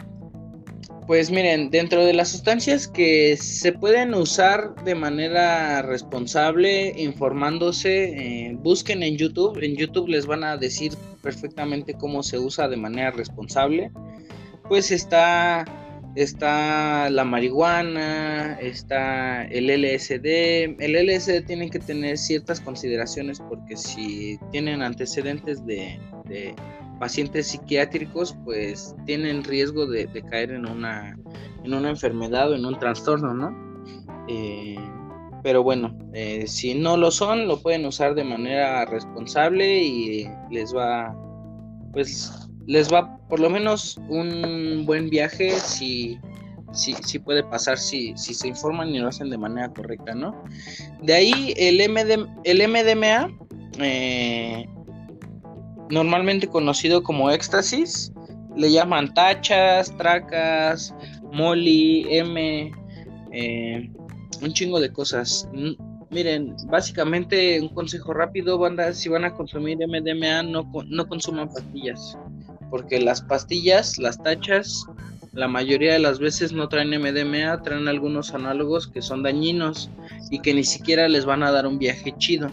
pues miren, dentro de las sustancias que se pueden usar de manera responsable, informándose, eh, busquen en YouTube. En YouTube les van a decir perfectamente cómo se usa de manera responsable. Pues está está la marihuana, está el LSD. El LSD tiene que tener ciertas consideraciones porque si tienen antecedentes de, pacientes psiquiátricos, pues tienen riesgo de, caer en una, en una enfermedad o en un trastorno, ¿no? Eh, pero bueno, eh, si no lo son, lo pueden usar de manera responsable y les va, pues les va por lo menos un buen viaje si, si, puede pasar si, si, se informan y lo hacen de manera correcta, ¿no? De ahí el, el MDMA, eh, normalmente conocido como éxtasis, le llaman tachas, tracas, molly, M, eh, un chingo de cosas. Miren, básicamente un consejo rápido, banda, si van a consumir MDMA, no, no consuman pastillas porque las pastillas, las tachas, la mayoría de las veces no traen MDMA, traen algunos análogos que son dañinos y que ni siquiera les van a dar un viaje chido.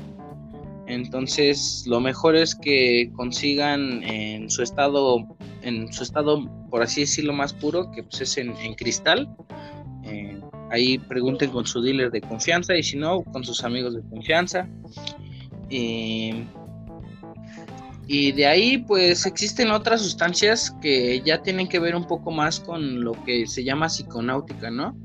Entonces, lo mejor es que consigan en su estado, en su estado, por así decirlo, más puro, que pues es en, cristal. Eh, ahí pregunten con su dealer de confianza y si no, con sus amigos de confianza. Eh, y de ahí pues existen otras sustancias que ya tienen que ver un poco más con lo que se llama psiconáutica, ¿no?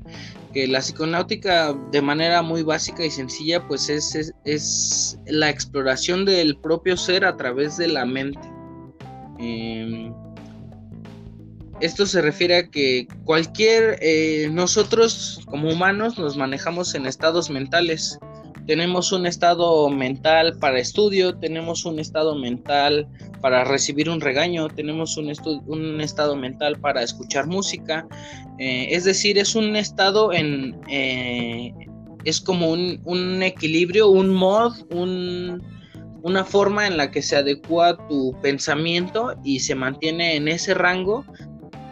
Que la psiconáutica de manera muy básica y sencilla pues es, es, la exploración del propio ser a través de la mente. Em, esto se refiere a que cualquier, eh, nosotros como humanos nos manejamos en estados mentales tenemos un estado mental para estudio, tenemos un estado mental para recibir un regaño, tenemos un, un estado mental para escuchar música, eh, es decir, es un estado en, eh, es como un, equilibrio, un mod, una forma en la que se adecua tu pensamiento y se mantiene en ese rango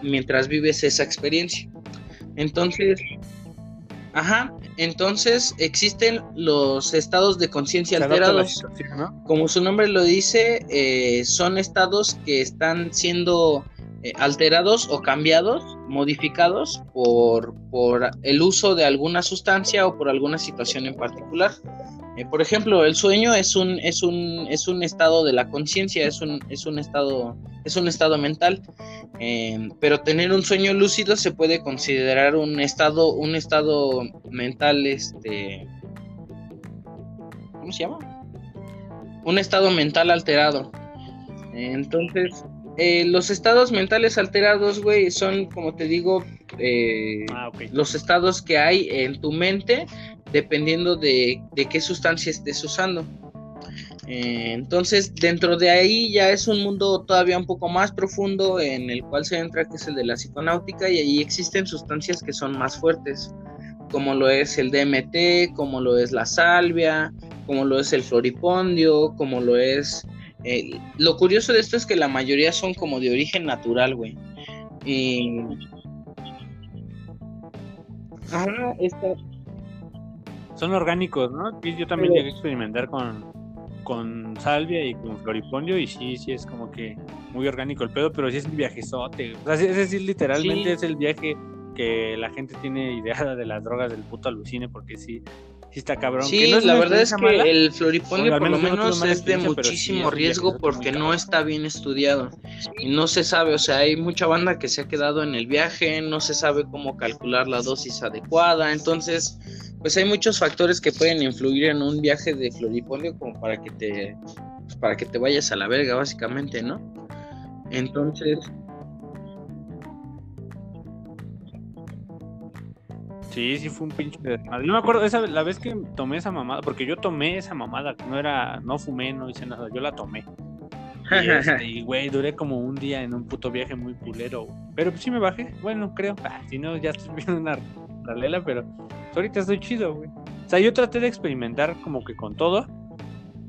mientras vives esa experiencia. Entonces, Ajá, entonces existen los estados de conciencia alterados. Como su nombre lo dice, eh, son estados que están siendo eh, alterados o cambiados, modificados por, por el uso de alguna sustancia o por alguna situación en particular. Eh, por ejemplo, el sueño es un, es un, es un estado de la conciencia, es un, es un estado, es un estado mental. Pero tener un sueño lúcido se puede considerar un estado, un estado mental, este, ¿cómo se llama? Un estado mental alterado. Entonces, eh, los estados mentales alterados, güey, son, como te digo, ah, los estados que hay en tu mente dependiendo de, qué sustancia estés usando. Eh, entonces, dentro de ahí ya es un mundo todavía un poco más profundo en el cual se entra, que es el de la psiconáutica, y ahí existen sustancias que son más fuertes, como lo es el DMT, como lo es la salvia, como lo es el floripondio, como lo es... Eh, lo curioso de esto es que la mayoría son como de origen natural, güey. Y... Ajá, esta, son orgánicos, ¿no? Yo también llegué a experimentar con, con salvia y con floripondio y sí, sí es como que muy orgánico el pedo, pero sí es un viajezote. O sea, es decir, literalmente es el viaje que la gente tiene ideada de las drogas del puto alucine, porque sí, sí está cabrón. Sí, la verdad es que el floripondio por lo menos es de muchísimo riesgo porque no está bien estudiado y no se sabe, o sea, hay mucha banda que se ha quedado en el viaje, no se sabe cómo calcular la dosis adecuada, entonces pues hay muchos factores que pueden influir en un viaje de floripondio como para que te pues, para que te vayas a la verga básicamente, ¿no? Entonces Sí, sí fue un pinche No me acuerdo esa la vez que tomé esa mamada, porque yo tomé esa mamada, no era no fumé, no hice nada, yo la tomé. Y, *laughs* este, güey, duré como un día en un puto viaje muy culero. Pero pues sí me bajé, bueno, creo. Ah, si no, ya estoy *laughs* viendo una paralela, pero ahorita estoy chido, güey. O sea, yo traté de experimentar como que con todo,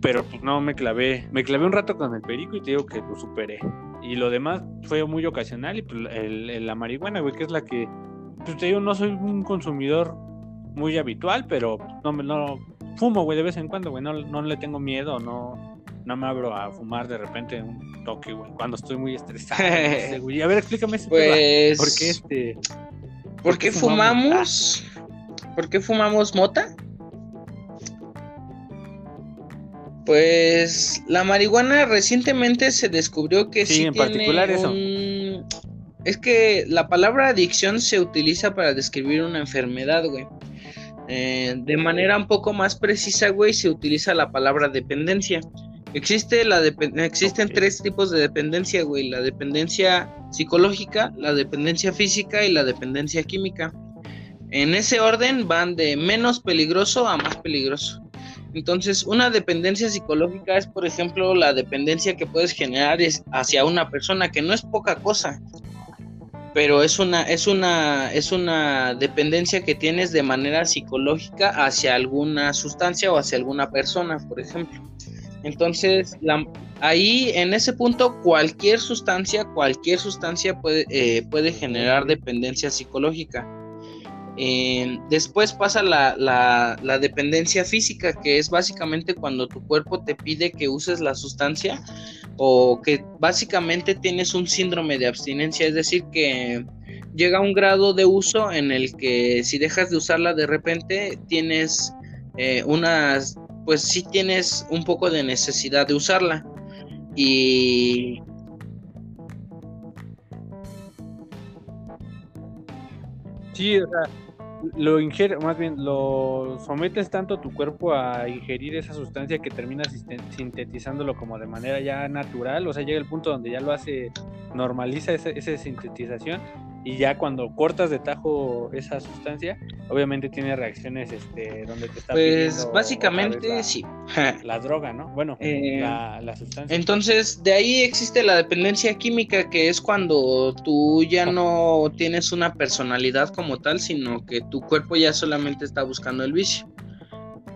pero pues no me clavé. Me clavé un rato con el perico y te digo que lo superé. Y lo demás fue muy ocasional y pues el, la marihuana, güey, que es la que, pues te digo, no soy un consumidor muy habitual, pero no me no fumo, güey, de vez en cuando, güey, no, no le tengo miedo, no, no me abro a fumar de repente un toque, güey, cuando estoy muy estresado. *laughs* güey. A ver, explícame ese pues... ¿Por qué este? ¿Por, qué fumamos? ¿Por qué fumamos mota? Pues la marihuana recientemente se descubrió que sí, en tiene particular eso. Es que la palabra adicción se utiliza para describir una enfermedad, güey. Eh, de manera un poco más precisa, güey, se utiliza la palabra dependencia. Existe la existen tres tipos de dependencia, güey. La dependencia psicológica, la dependencia física y la dependencia química. En ese orden van de menos peligroso a más peligroso. Entonces, una dependencia psicológica es, por ejemplo, la dependencia que puedes generar hacia una persona, que no es poca cosa, pero es una, es una, es una dependencia que tienes de manera psicológica hacia alguna sustancia o hacia alguna persona, por ejemplo. Entonces, ahí en ese punto, cualquier sustancia, cualquier sustancia puede, eh, puede generar dependencia psicológica después pasa la, dependencia física, que es básicamente cuando tu cuerpo te pide que uses la sustancia o que básicamente tienes un síndrome de abstinencia, es decir, que llega a un grado de uso en el que si dejas de usarla de repente tienes eh, unas, pues sí tienes un poco de necesidad de usarla. Y Sí, o sea, lo ingiere, más bien lo sometes tanto tu cuerpo a ingerir esa sustancia que terminas sintetizándolo como de manera ya natural, o sea, llega el punto donde ya lo hace, normaliza esa, esa sintetización y ya cuando cortas de tajo esa sustancia, obviamente tiene reacciones este, donde te está Pues básicamente sí. *laughs* La droga, ¿no? Bueno, eh, la, sustancia. Entonces, de ahí existe la dependencia química, que es cuando tú ya no tienes una personalidad como tal, sino que tu cuerpo ya solamente está buscando el vicio.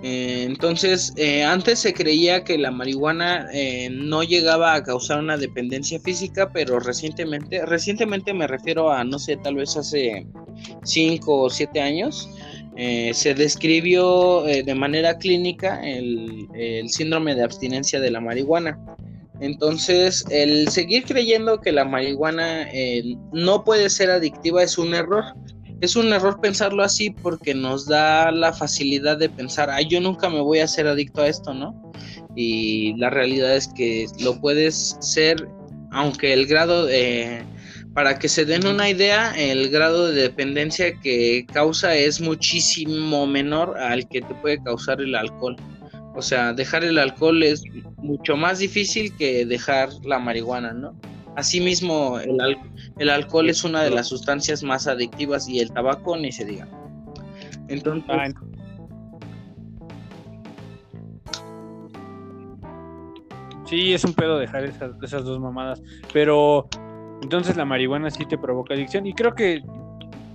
Eh, entonces, eh, antes se creía que la marihuana eh, no llegaba a causar una dependencia física, pero recientemente, recientemente me refiero a, no sé, tal vez hace 5 o 7 años, se describió de manera clínica el, el, síndrome de abstinencia de la marihuana. Entonces, el seguir creyendo que la marihuana no puede ser adictiva es un error es un error pensarlo así porque nos da la facilidad de pensar, ay, yo nunca me voy a ser adicto a esto, ¿no? Y la realidad es que lo puedes ser, aunque el grado de para que se den una idea, el grado de dependencia que causa es muchísimo menor al que te puede causar el alcohol. O sea, dejar el alcohol es mucho más difícil que dejar la marihuana, ¿no? Asimismo, el, el alcohol es una de las sustancias más adictivas y el tabaco ni se diga. Entonces... Ah, sí, es un pedo dejar esas, esas dos mamadas, pero entonces la marihuana sí te provoca adicción y creo que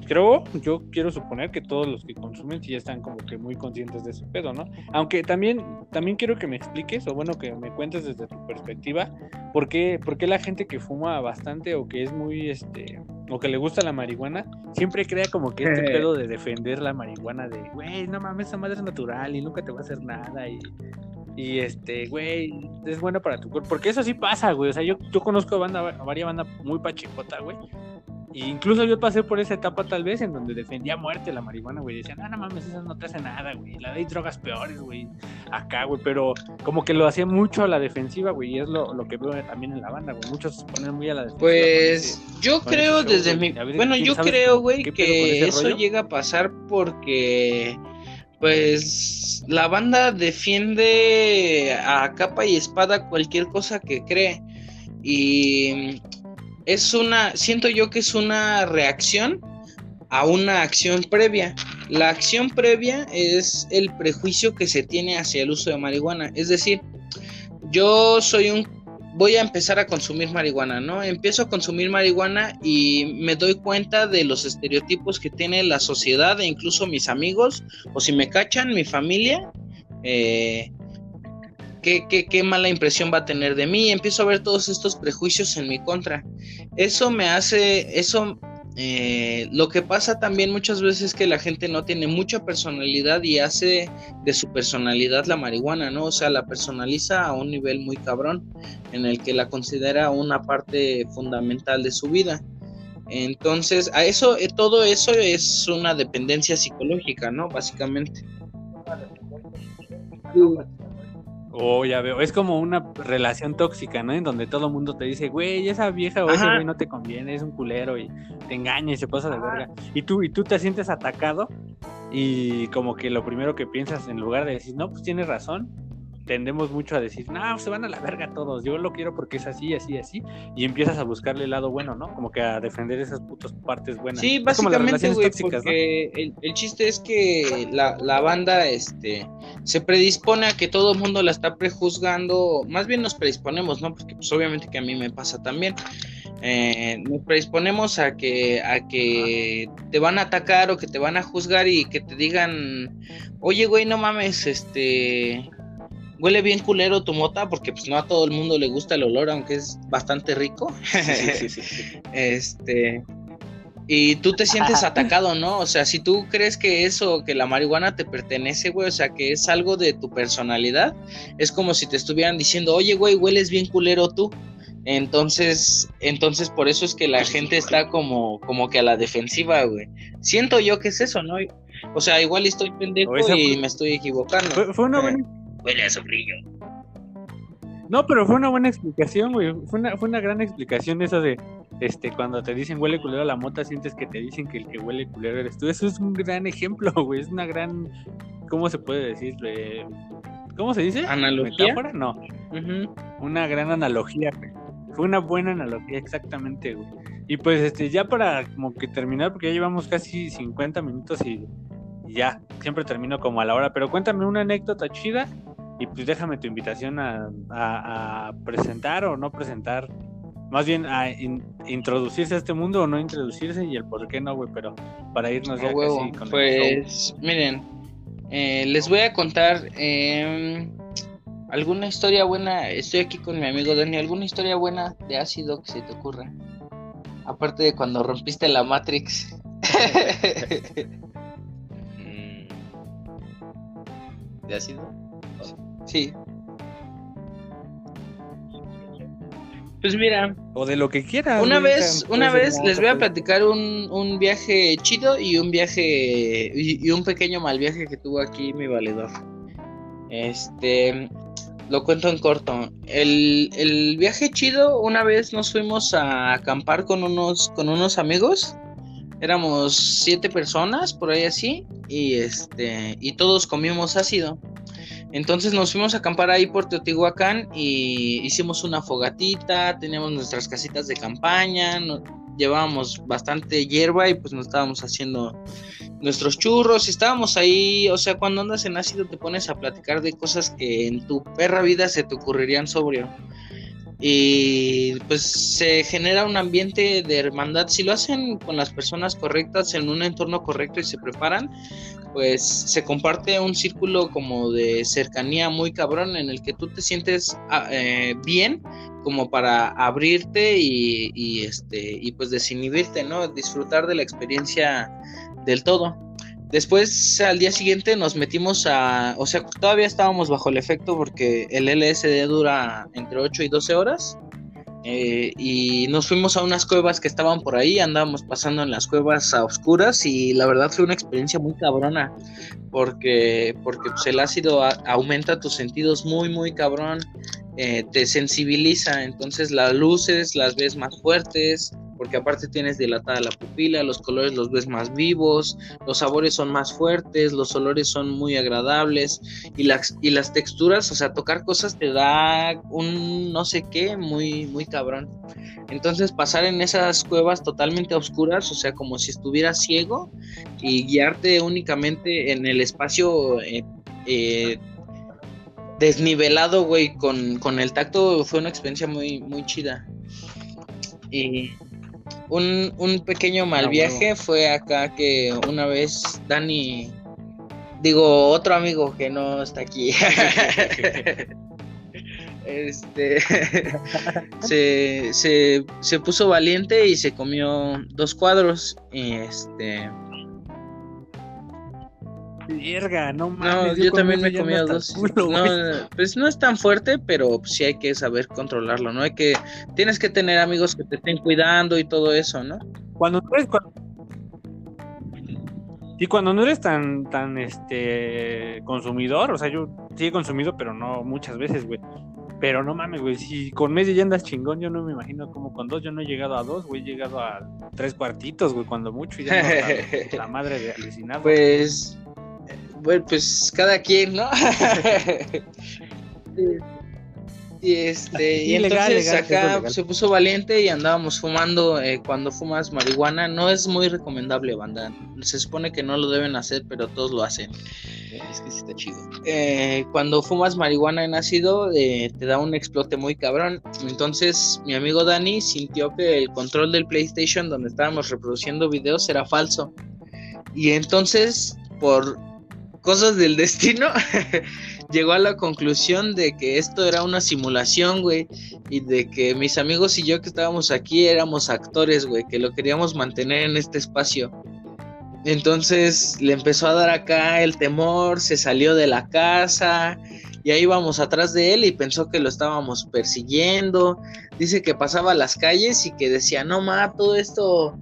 creo, yo quiero suponer que todos los que consumen sí están como que muy conscientes de ese pedo, ¿no? Aunque también, también quiero que me expliques, o bueno, que me cuentes desde tu perspectiva, ¿por qué, por qué la gente que fuma bastante o que es muy, este, o que le gusta la marihuana, siempre crea como que este pedo de defender la marihuana, de, güey, no mames, esa madre es natural y nunca te va a hacer nada y y este, güey, es bueno para tu cuerpo. Porque eso sí pasa, güey. O sea, yo, yo conozco a, banda, varias bandas muy pachicota, güey. E incluso yo pasé por esa etapa tal vez en donde defendía a muerte la marihuana, güey. Decían, no, no mames, eso no te hace nada, güey. La de drogas peores, güey. Acá, güey. Pero como que lo hacía mucho a la defensiva, güey. Y es lo, lo que veo también en la banda, güey. Muchos se ponen muy a la defensiva. Pues yo creo desde mi... Bueno, yo creo, güey, que eso llega a pasar porque pues la banda defiende a capa y espada cualquier cosa que cree. Y es una, siento yo que es una reacción a una acción previa. La acción previa es el prejuicio que se tiene hacia el uso de marihuana. Es decir, yo soy un voy a empezar a consumir marihuana, ¿no? Empiezo a consumir marihuana y me doy cuenta de los estereotipos que tiene la sociedad e incluso mis amigos, o si me cachan, mi familia, eh, qué, mala impresión va a tener de mí. Empiezo a ver todos estos prejuicios en mi contra. Eso me hace, eso eh, lo que pasa también muchas veces es que la gente no tiene mucha personalidad y hace de su personalidad la marihuana, ¿no? O sea, la personaliza a un nivel muy cabrón en el que la considera una parte fundamental de su vida. Entonces, a eso, eh, todo eso es una dependencia psicológica, ¿no? Básicamente. Oh, ya veo. Es como una relación tóxica, ¿no? En donde todo el mundo te dice, güey, esa vieja o ese güey no te conviene, es un culero y te engaña y se pasa de verga. Y tú, y tú te sientes atacado y como que lo primero que piensas en lugar de decir, no, pues tienes razón, tendemos mucho a decir, no, se van a la verga todos, yo lo quiero porque es así, así, así, y empiezas a buscarle el lado bueno, ¿no? Como que a defender esas putas partes buenas. Sí, básicamente, güey, porque el, el, chiste es que la, la, banda, este, se predispone a que todo el mundo la está prejuzgando, más bien nos predisponemos, ¿no? Porque pues obviamente que a mí me pasa también. Eh, nos predisponemos a que a que te van a atacar o que te van a juzgar y que te digan oye güey no mames este huele bien culero tu mota porque pues no a todo el mundo le gusta el olor, aunque es bastante rico. Sí, sí, sí, *laughs* este y tú te sientes atacado, ¿no? O sea, si tú crees que eso, que la marihuana te pertenece, güey, o sea, que es algo de tu personalidad, es como si te estuvieran diciendo, oye, güey, hueles bien culero tú. Entonces, entonces por eso es que la gente está como, como que a la defensiva, güey. Siento yo que es eso, ¿no? O sea, igual estoy pendejo y me estoy equivocando. Fue, una buena huele a sofrillo. No, pero fue una buena explicación, güey. Fue una, fue una gran explicación eso de, este, cuando te dicen huele culero a la mota, sientes que te dicen que el que huele culero eres tú. Eso es un gran ejemplo, *laughs* güey. Es una gran, ¿cómo se puede decir? ¿Cómo se dice? ¿Analogía? ¿Metáfora? No. Una gran analogía, güey. Fue una buena analogía, exactamente, güey. Y pues, este, ya para como que terminar, porque ya llevamos casi 50 minutos y ya, siempre termino como a la hora, pero cuéntame una anécdota chida y pues déjame tu invitación a, presentar o no presentar, más bien a introducirse a este mundo o no introducirse y el por qué no, güey, pero para irnos ya casi con Pues miren, eh, les voy a contar em, alguna historia buena, estoy aquí con mi amigo Dani, alguna historia buena de ácido que se te ocurra. Aparte de cuando rompiste la Matrix. *laughs* *laughs* ¿De ácido? Sí. Pues mira, O de lo que quieras. una vez, una vez les voy a platicar un, un viaje chido y un viaje y, y un pequeño mal viaje que tuvo aquí mi valedor. Este, lo cuento en corto. El, el viaje chido, una vez nos fuimos a acampar con unos, con unos amigos. Éramos siete personas, por ahí así, y este, y todos comimos ácido. Entonces nos fuimos a acampar ahí por Teotihuacán y hicimos una fogatita, teníamos nuestras casitas de campaña, llevábamos bastante hierba y pues nos estábamos haciendo nuestros churros, y estábamos ahí, o sea, cuando andas en ácido te pones a platicar de cosas que en tu perra vida se te ocurrirían sobrio. Y pues se genera un ambiente de hermandad. Si lo hacen con las personas correctas, en un entorno correcto y se preparan, pues se comparte un círculo como de cercanía muy cabrón en el que tú te sientes ah, eh, bien como para abrirte y, y, este y pues desinhibirte, ¿no? Disfrutar de la experiencia del todo. Después al día siguiente nos metimos a, o sea, todavía estábamos bajo el efecto porque el LSD dura entre 8 y 12 horas. eh, y nos fuimos a unas cuevas que estaban por ahí, andábamos pasando en las cuevas a oscuras y la verdad fue una experiencia muy cabrona porque, porque pues, el ácido aumenta tus sentidos muy muy cabrón, eh, te sensibiliza, entonces las luces las ves más fuertes, porque aparte tienes dilatada la pupila, los colores los ves más vivos, los sabores son más fuertes, los olores son muy agradables y las, y las texturas, o sea, tocar cosas te da un no sé qué muy, muy cabrón. Entonces pasar en esas cuevas totalmente oscuras, o sea, como si estuvieras ciego y guiarte únicamente en el espacio eh, eh, desnivelado, güey, con, con el tacto fue una experiencia muy, muy chida. Y un, un pequeño mal Ah, viaje fue acá que una vez Dani, digo, otro amigo que no está aquí, *laughs* este, *laughs* se, se, se puso valiente y se comió dos cuadros. Y este, Verga, no no, mames. yo también me ya comí ando dos. culo, no, pues no es tan fuerte, pero sí hay que saber controlarlo, ¿no? Hay que, tienes que tener amigos que te estén cuidando y todo eso, ¿no? Cuando no eres. Cuando... Sí, cuando no eres tan, tan, este, consumidor, o sea, yo sí he consumido, pero no muchas veces, güey. Pero no mames, güey, si con medio ya andas chingón, yo no me imagino como con dos, yo no he llegado a dos, güey, he llegado a tres cuartitos, güey, cuando mucho, y ya *laughs* la madre de alucinado. Pues, bueno, pues cada quien, ¿no? *laughs* y este, y legal, entonces legal, acá legal. se puso valiente y andábamos fumando. eh, cuando fumas marihuana, no es muy recomendable, banda. Se supone que no lo deben hacer, pero todos lo hacen. Es que sí está chido. eh, cuando fumas marihuana en ácido eh, te da un explote muy cabrón. Entonces mi amigo Dani sintió que el control del PlayStation donde estábamos reproduciendo videos era falso. Y entonces, por cosas del *laughs* destino, *laughs* llegó a la conclusión de que esto era una simulación, güey. Y de que mis amigos y yo que estábamos aquí éramos actores, güey, que lo queríamos mantener en este espacio. Entonces le empezó a dar acá el temor, se salió de la casa y ahí íbamos atrás de él y pensó que lo estábamos persiguiendo. Dice que pasaba las calles y que decía, no ma, todo esto,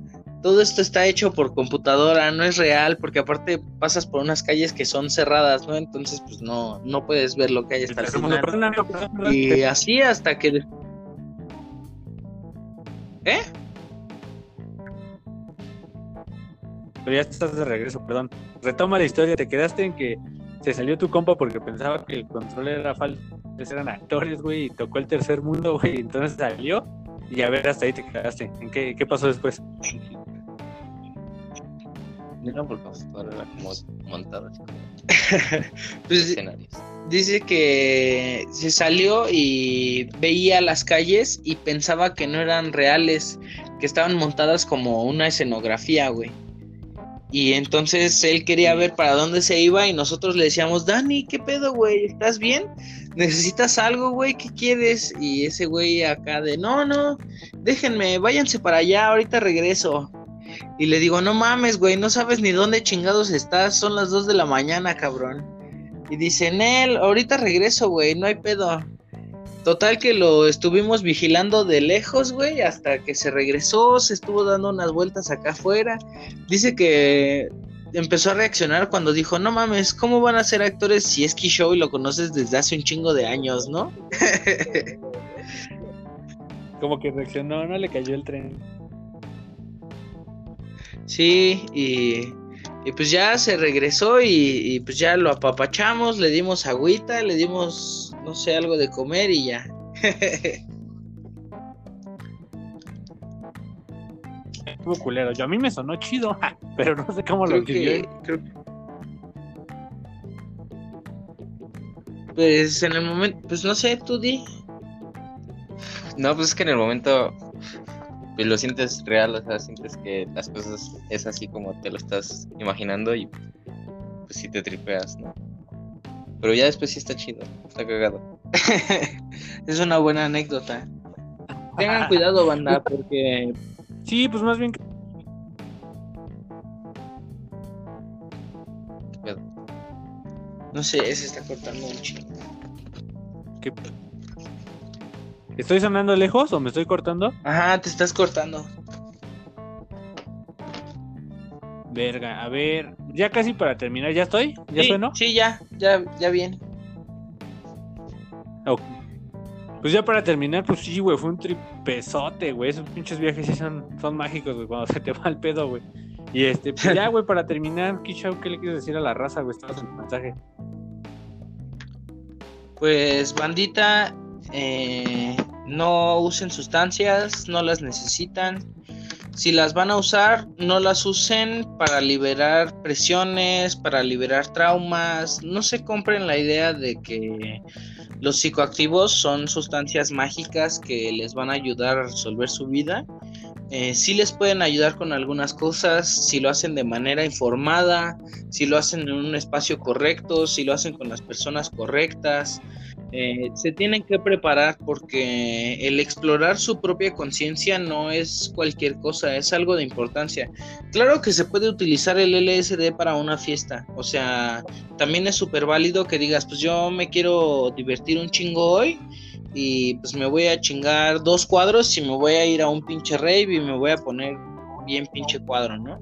todo esto está hecho por computadora, no es real, porque aparte pasas por unas calles que son cerradas, ¿no? Entonces pues no, no puedes ver lo que hay hasta el final. perdón, perdón. Y así hasta que... ¿Eh? Pero ya estás de regreso, perdón. Retoma la historia, te quedaste en que se salió tu compa porque pensaba que el control era falso. Eran actores, güey, y tocó el tercer mundo, güey. Entonces salió y a ver, hasta ahí te quedaste. ¿En qué, qué pasó después? No, porque era como montado así como *laughs* Pues escenarios. Dice que se salió y veía las calles y pensaba que no eran reales, que estaban montadas como una escenografía, güey. Y entonces él quería ver para dónde se iba y nosotros le decíamos, Dani, ¿qué pedo, güey? ¿Estás bien? ¿Necesitas algo, güey? ¿Qué quieres? Y ese güey acá de, no, no, déjenme, váyanse para allá, ahorita regreso. Y le digo, no mames, güey, no sabes ni dónde chingados estás, son las 2 de la mañana, cabrón. Y dice, Nel, ahorita regreso, güey, no hay pedo. Total que lo estuvimos vigilando de lejos, güey, hasta que se regresó, se estuvo dando unas vueltas acá afuera. Dice que empezó a reaccionar cuando dijo, no mames, ¿cómo van a ser actores si es Show y lo conoces desde hace un chingo de años, no? Como que reaccionó, no le cayó el tren. Sí, y, y pues ya se regresó y, y, pues ya lo apapachamos, le dimos agüita, le dimos, no sé, algo de comer y ya. *laughs* Estuvo culero. Yo a mí me sonó chido, *laughs* pero no sé cómo Creo lo que- creo- Pues en el momento, pues no sé, tú di. No, pues es que en el momento pues, lo sientes real, o sea, sientes que las cosas es así como te lo estás imaginando y pues sí te tripeas, ¿no? Pero ya después sí está chido, está cagado. *laughs* es una buena anécdota. Tengan cuidado, banda, porque Sí, pues más bien que- ¿Qué no sé, se está cortando un chingo. que- ¿Estoy sonando lejos o me estoy cortando? Ajá, te estás cortando. Verga, a ver, ya casi para terminar, ¿ya estoy? ¿Ya sí, sueno? Sí, ya, ya, ya bien. Pues ya para terminar, pues sí, güey, fue un tripezote, güey. Esos pinches viajes sí son, son mágicos, güey, cuando *laughs* se te va el pedo, güey. Y este, pues ya, güey, para terminar, Kishau, ¿qué le quieres decir a la raza, güey? Estabas en tu mensaje. Pues bandita, eh, no usen sustancias, no las necesitan. Si las van a usar, no las usen para liberar presiones, para liberar traumas. No se compren la idea de que los psicoactivos son sustancias mágicas que les van a ayudar a resolver su vida. Eh, sí les pueden ayudar con algunas cosas si lo hacen de manera informada, si lo hacen en un espacio correcto, si lo hacen con las personas correctas. Eh, se tienen que preparar porque el explorar su propia conciencia no es cualquier cosa, es algo de importancia. Claro que se puede utilizar el LSD para una fiesta, o sea, también es súper válido que digas, pues yo me quiero divertir un chingo hoy y pues me voy a chingar dos cuadros y me voy a ir a un pinche rave y me voy a poner bien pinche cuadro, ¿no?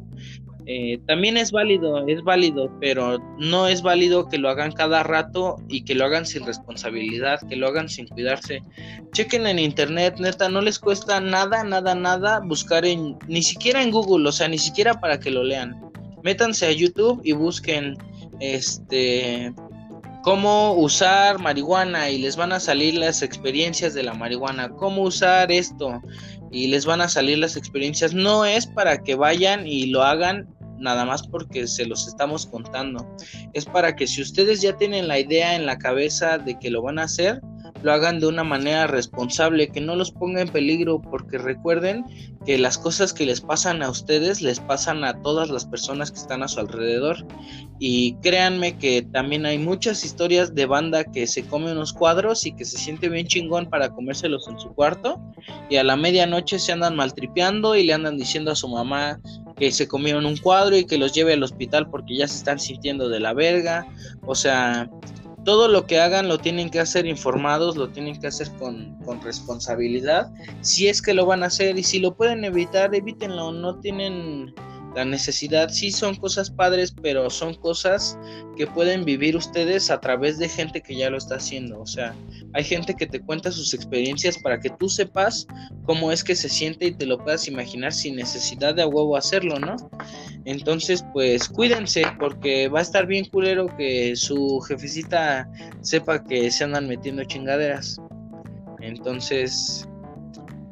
Eh, también es válido, es válido, pero no es válido que lo hagan cada rato y que lo hagan sin responsabilidad, que lo hagan sin cuidarse. Chequen en internet, neta, no les cuesta nada, nada, nada buscar en, ni siquiera en Google, o sea, ni siquiera para que lo lean. Métanse a YouTube y busquen, este, cómo usar marihuana y les van a salir las experiencias de la marihuana, cómo usar esto y les van a salir las experiencias. No es para que vayan y lo hagan nada más porque se los estamos contando. Es para que si ustedes ya tienen la idea en la cabeza de que lo van a hacer, lo hagan de una manera responsable, que no los ponga en peligro, porque recuerden que las cosas que les pasan a ustedes les pasan a todas las personas que están a su alrededor. Y créanme que también hay muchas historias de banda que se come unos cuadros y que se siente bien chingón para comérselos en su cuarto. Y a la medianoche se andan maltripeando y le andan diciendo a su mamá que se comieron un cuadro y que los lleve al hospital porque ya se están sintiendo de la verga. O sea, todo lo que hagan lo tienen que hacer informados, lo tienen que hacer con, con, responsabilidad. Si es que lo van a hacer y si lo pueden evitar, evítenlo. No tienen la necesidad. Sí son cosas padres, pero son cosas que pueden vivir ustedes a través de gente que ya lo está haciendo. O sea, hay gente que te cuenta sus experiencias para que tú sepas cómo es que se siente y te lo puedas imaginar sin necesidad de a huevo hacerlo, ¿no? Entonces, pues cuídense porque va a estar bien culero que su jefecita sepa que se andan metiendo chingaderas. Entonces,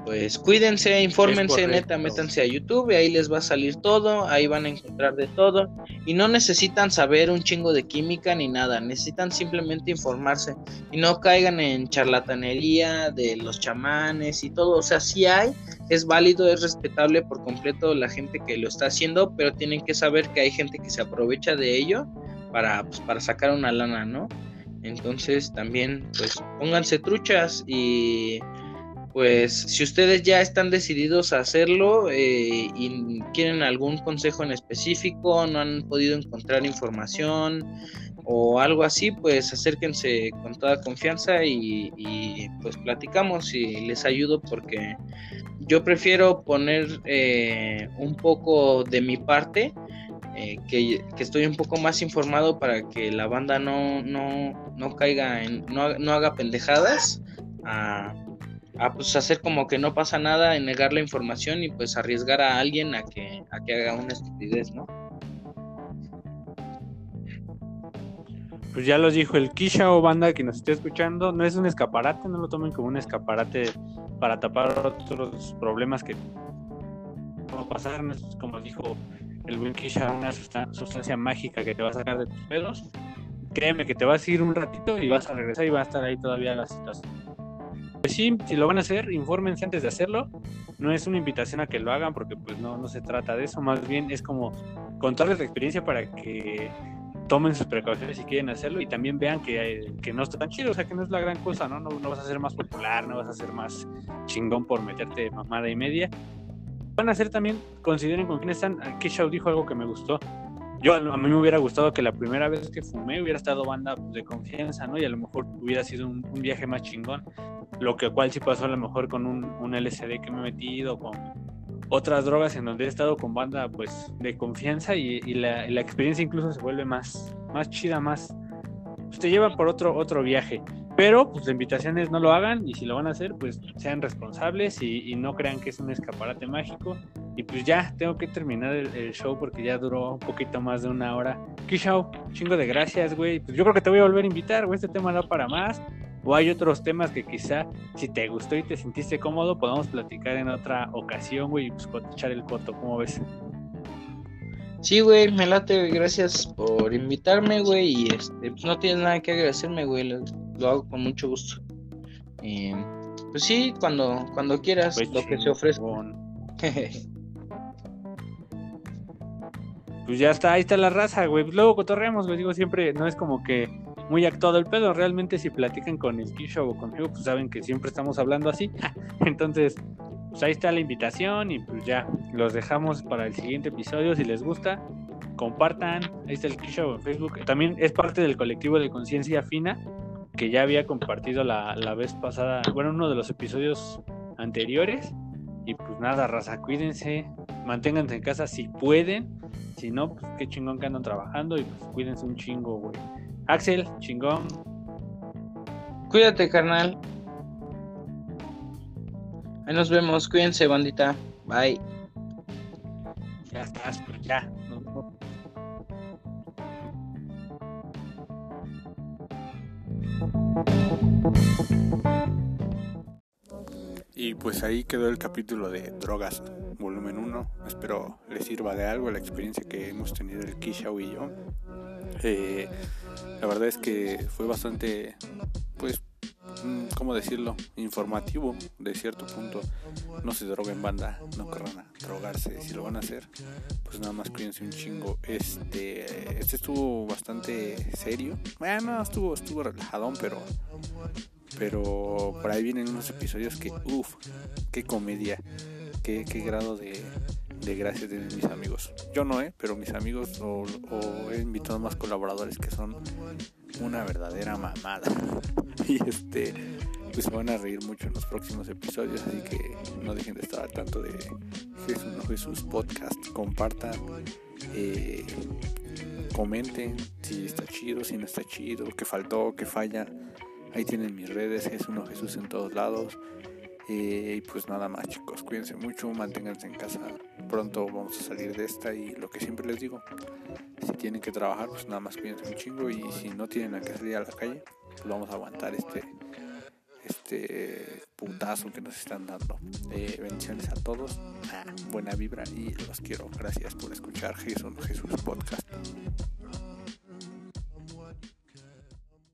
pues cuídense, infórmense, neta, métanse a YouTube y ahí les va a salir todo, ahí van a encontrar de todo. Y no necesitan saber un chingo de química ni nada, necesitan simplemente informarse. Y no caigan en charlatanería de los chamanes y todo, o sea, sí hay, es válido, es respetable por completo la gente que lo está haciendo, pero tienen que saber que hay gente que se aprovecha de ello para, pues, para sacar una lana, ¿no? Entonces también, pues pónganse truchas y pues si ustedes ya están decididos a hacerlo eh, y quieren algún consejo en específico, no han podido encontrar información o algo así, pues acérquense con toda confianza y, pues platicamos y les ayudo porque yo prefiero poner eh, un poco de mi parte, eh, que, estoy un poco más informado para que la banda no, no, no caiga en, no, no haga pendejadas. A pues hacer como que no pasa nada, en negar la información y pues arriesgar a alguien a que, a que haga una estupidez, ¿no? Pues ya los dijo el Kisha o banda que nos esté escuchando, no es un escaparate, no lo tomen como un escaparate para tapar otros problemas que no es como dijo el buen Kisha, una sustancia mágica que te va a sacar de tus pedos. Créeme que te vas a ir un ratito y vas a regresar y va a estar ahí todavía la situación pues sí, si lo van a hacer, infórmense antes de hacerlo. No es una invitación a que lo hagan porque pues no, no se trata de eso, más bien es como contarles la experiencia para que tomen sus precauciones si quieren hacerlo y también vean que, que no está tan chido, o sea que no es la gran cosa, ¿no? ¿no? No vas a ser más popular, no vas a ser más chingón por meterte mamada y media. Van a hacer también, consideren con quién están. Show dijo algo que me gustó yo a mí me hubiera gustado que la primera vez que fumé hubiera estado banda pues, de confianza, ¿no? Y a lo mejor hubiera sido un, viaje más chingón. Lo que cual sí pasó a lo mejor con un, LSD que me he metido, con otras drogas en donde he estado con banda pues de confianza y, la, la, experiencia incluso se vuelve más, más chida, más... Pues, te lleva por otro, otro viaje. Pero pues la invitación no lo hagan y si lo van a hacer pues sean responsables y, no crean que es un escaparate mágico. Y pues ya tengo que terminar el, show porque ya duró un poquito más de una hora. show chingo de gracias, güey. Pues yo creo que te voy a volver a invitar, güey. Este tema no para más. O hay otros temas que quizá si te gustó y te sentiste cómodo podamos platicar en otra ocasión, güey, y pues echar el coto, ¿cómo ves? Sí, güey, me late, Gracias por invitarme, güey. Y este, pues no tienes nada que agradecerme, güey lo hago con mucho gusto. Eh, pues sí, cuando, cuando quieras, pues lo que se ofrezca. *laughs* pues ya está, ahí está la raza, güey. Pues luego cotorreamos, güey. Digo, siempre no es como que muy actuado el pedo. Realmente, si platican con el Kisho o conmigo, pues saben que siempre estamos hablando así. *laughs* Entonces, pues ahí está la invitación y pues ya los dejamos para el siguiente episodio. Si les gusta, compartan. Ahí está el Kisho en Facebook. También es parte del colectivo de conciencia fina que ya había compartido la, vez pasada, bueno, uno de los episodios anteriores. Y pues nada, raza, cuídense, manténganse en casa si pueden. Si no, pues qué chingón que andan trabajando y pues cuídense un chingo, güey. Axel, chingón. Cuídate, carnal. Ahí nos vemos, cuídense, bandita. Bye. Ya estás, pues ya. Y pues ahí quedó el capítulo de Drogas, volumen 1. Espero les sirva de algo la experiencia que hemos tenido el Kishao y yo. Eh, la verdad es que fue bastante, pues, ¿cómo decirlo? Informativo de cierto punto. No se droguen banda, no corran a drogarse. Si lo van a hacer, pues nada más cuídense un chingo. Este, este estuvo bastante serio. Bueno, estuvo, estuvo relajadón, pero pero por ahí vienen unos episodios que, uff, qué comedia, qué, qué grado de, de gracia tienen mis amigos. Yo no, ¿eh? Pero mis amigos o, he invitado más colaboradores que son una verdadera mamada. *laughs* y este, pues se van a reír mucho en los próximos episodios, así que no dejen de estar al tanto de Jesús no Jesús Podcast. Compartan, eh, comenten si está chido, si no está chido, qué faltó, qué falla. Ahí tienen mis redes, es uno Jesús en todos lados. Eh, y pues nada más chicos, cuídense mucho, manténganse en casa. Pronto vamos a salir de esta y lo que siempre les digo, si tienen que trabajar, pues nada más cuídense un chingo y si no tienen a que salir a la calle, pues vamos a aguantar este este putazo que nos están dando. Eh, bendiciones a todos, buena vibra y los quiero. Gracias por escuchar Jesús Jesús Podcast.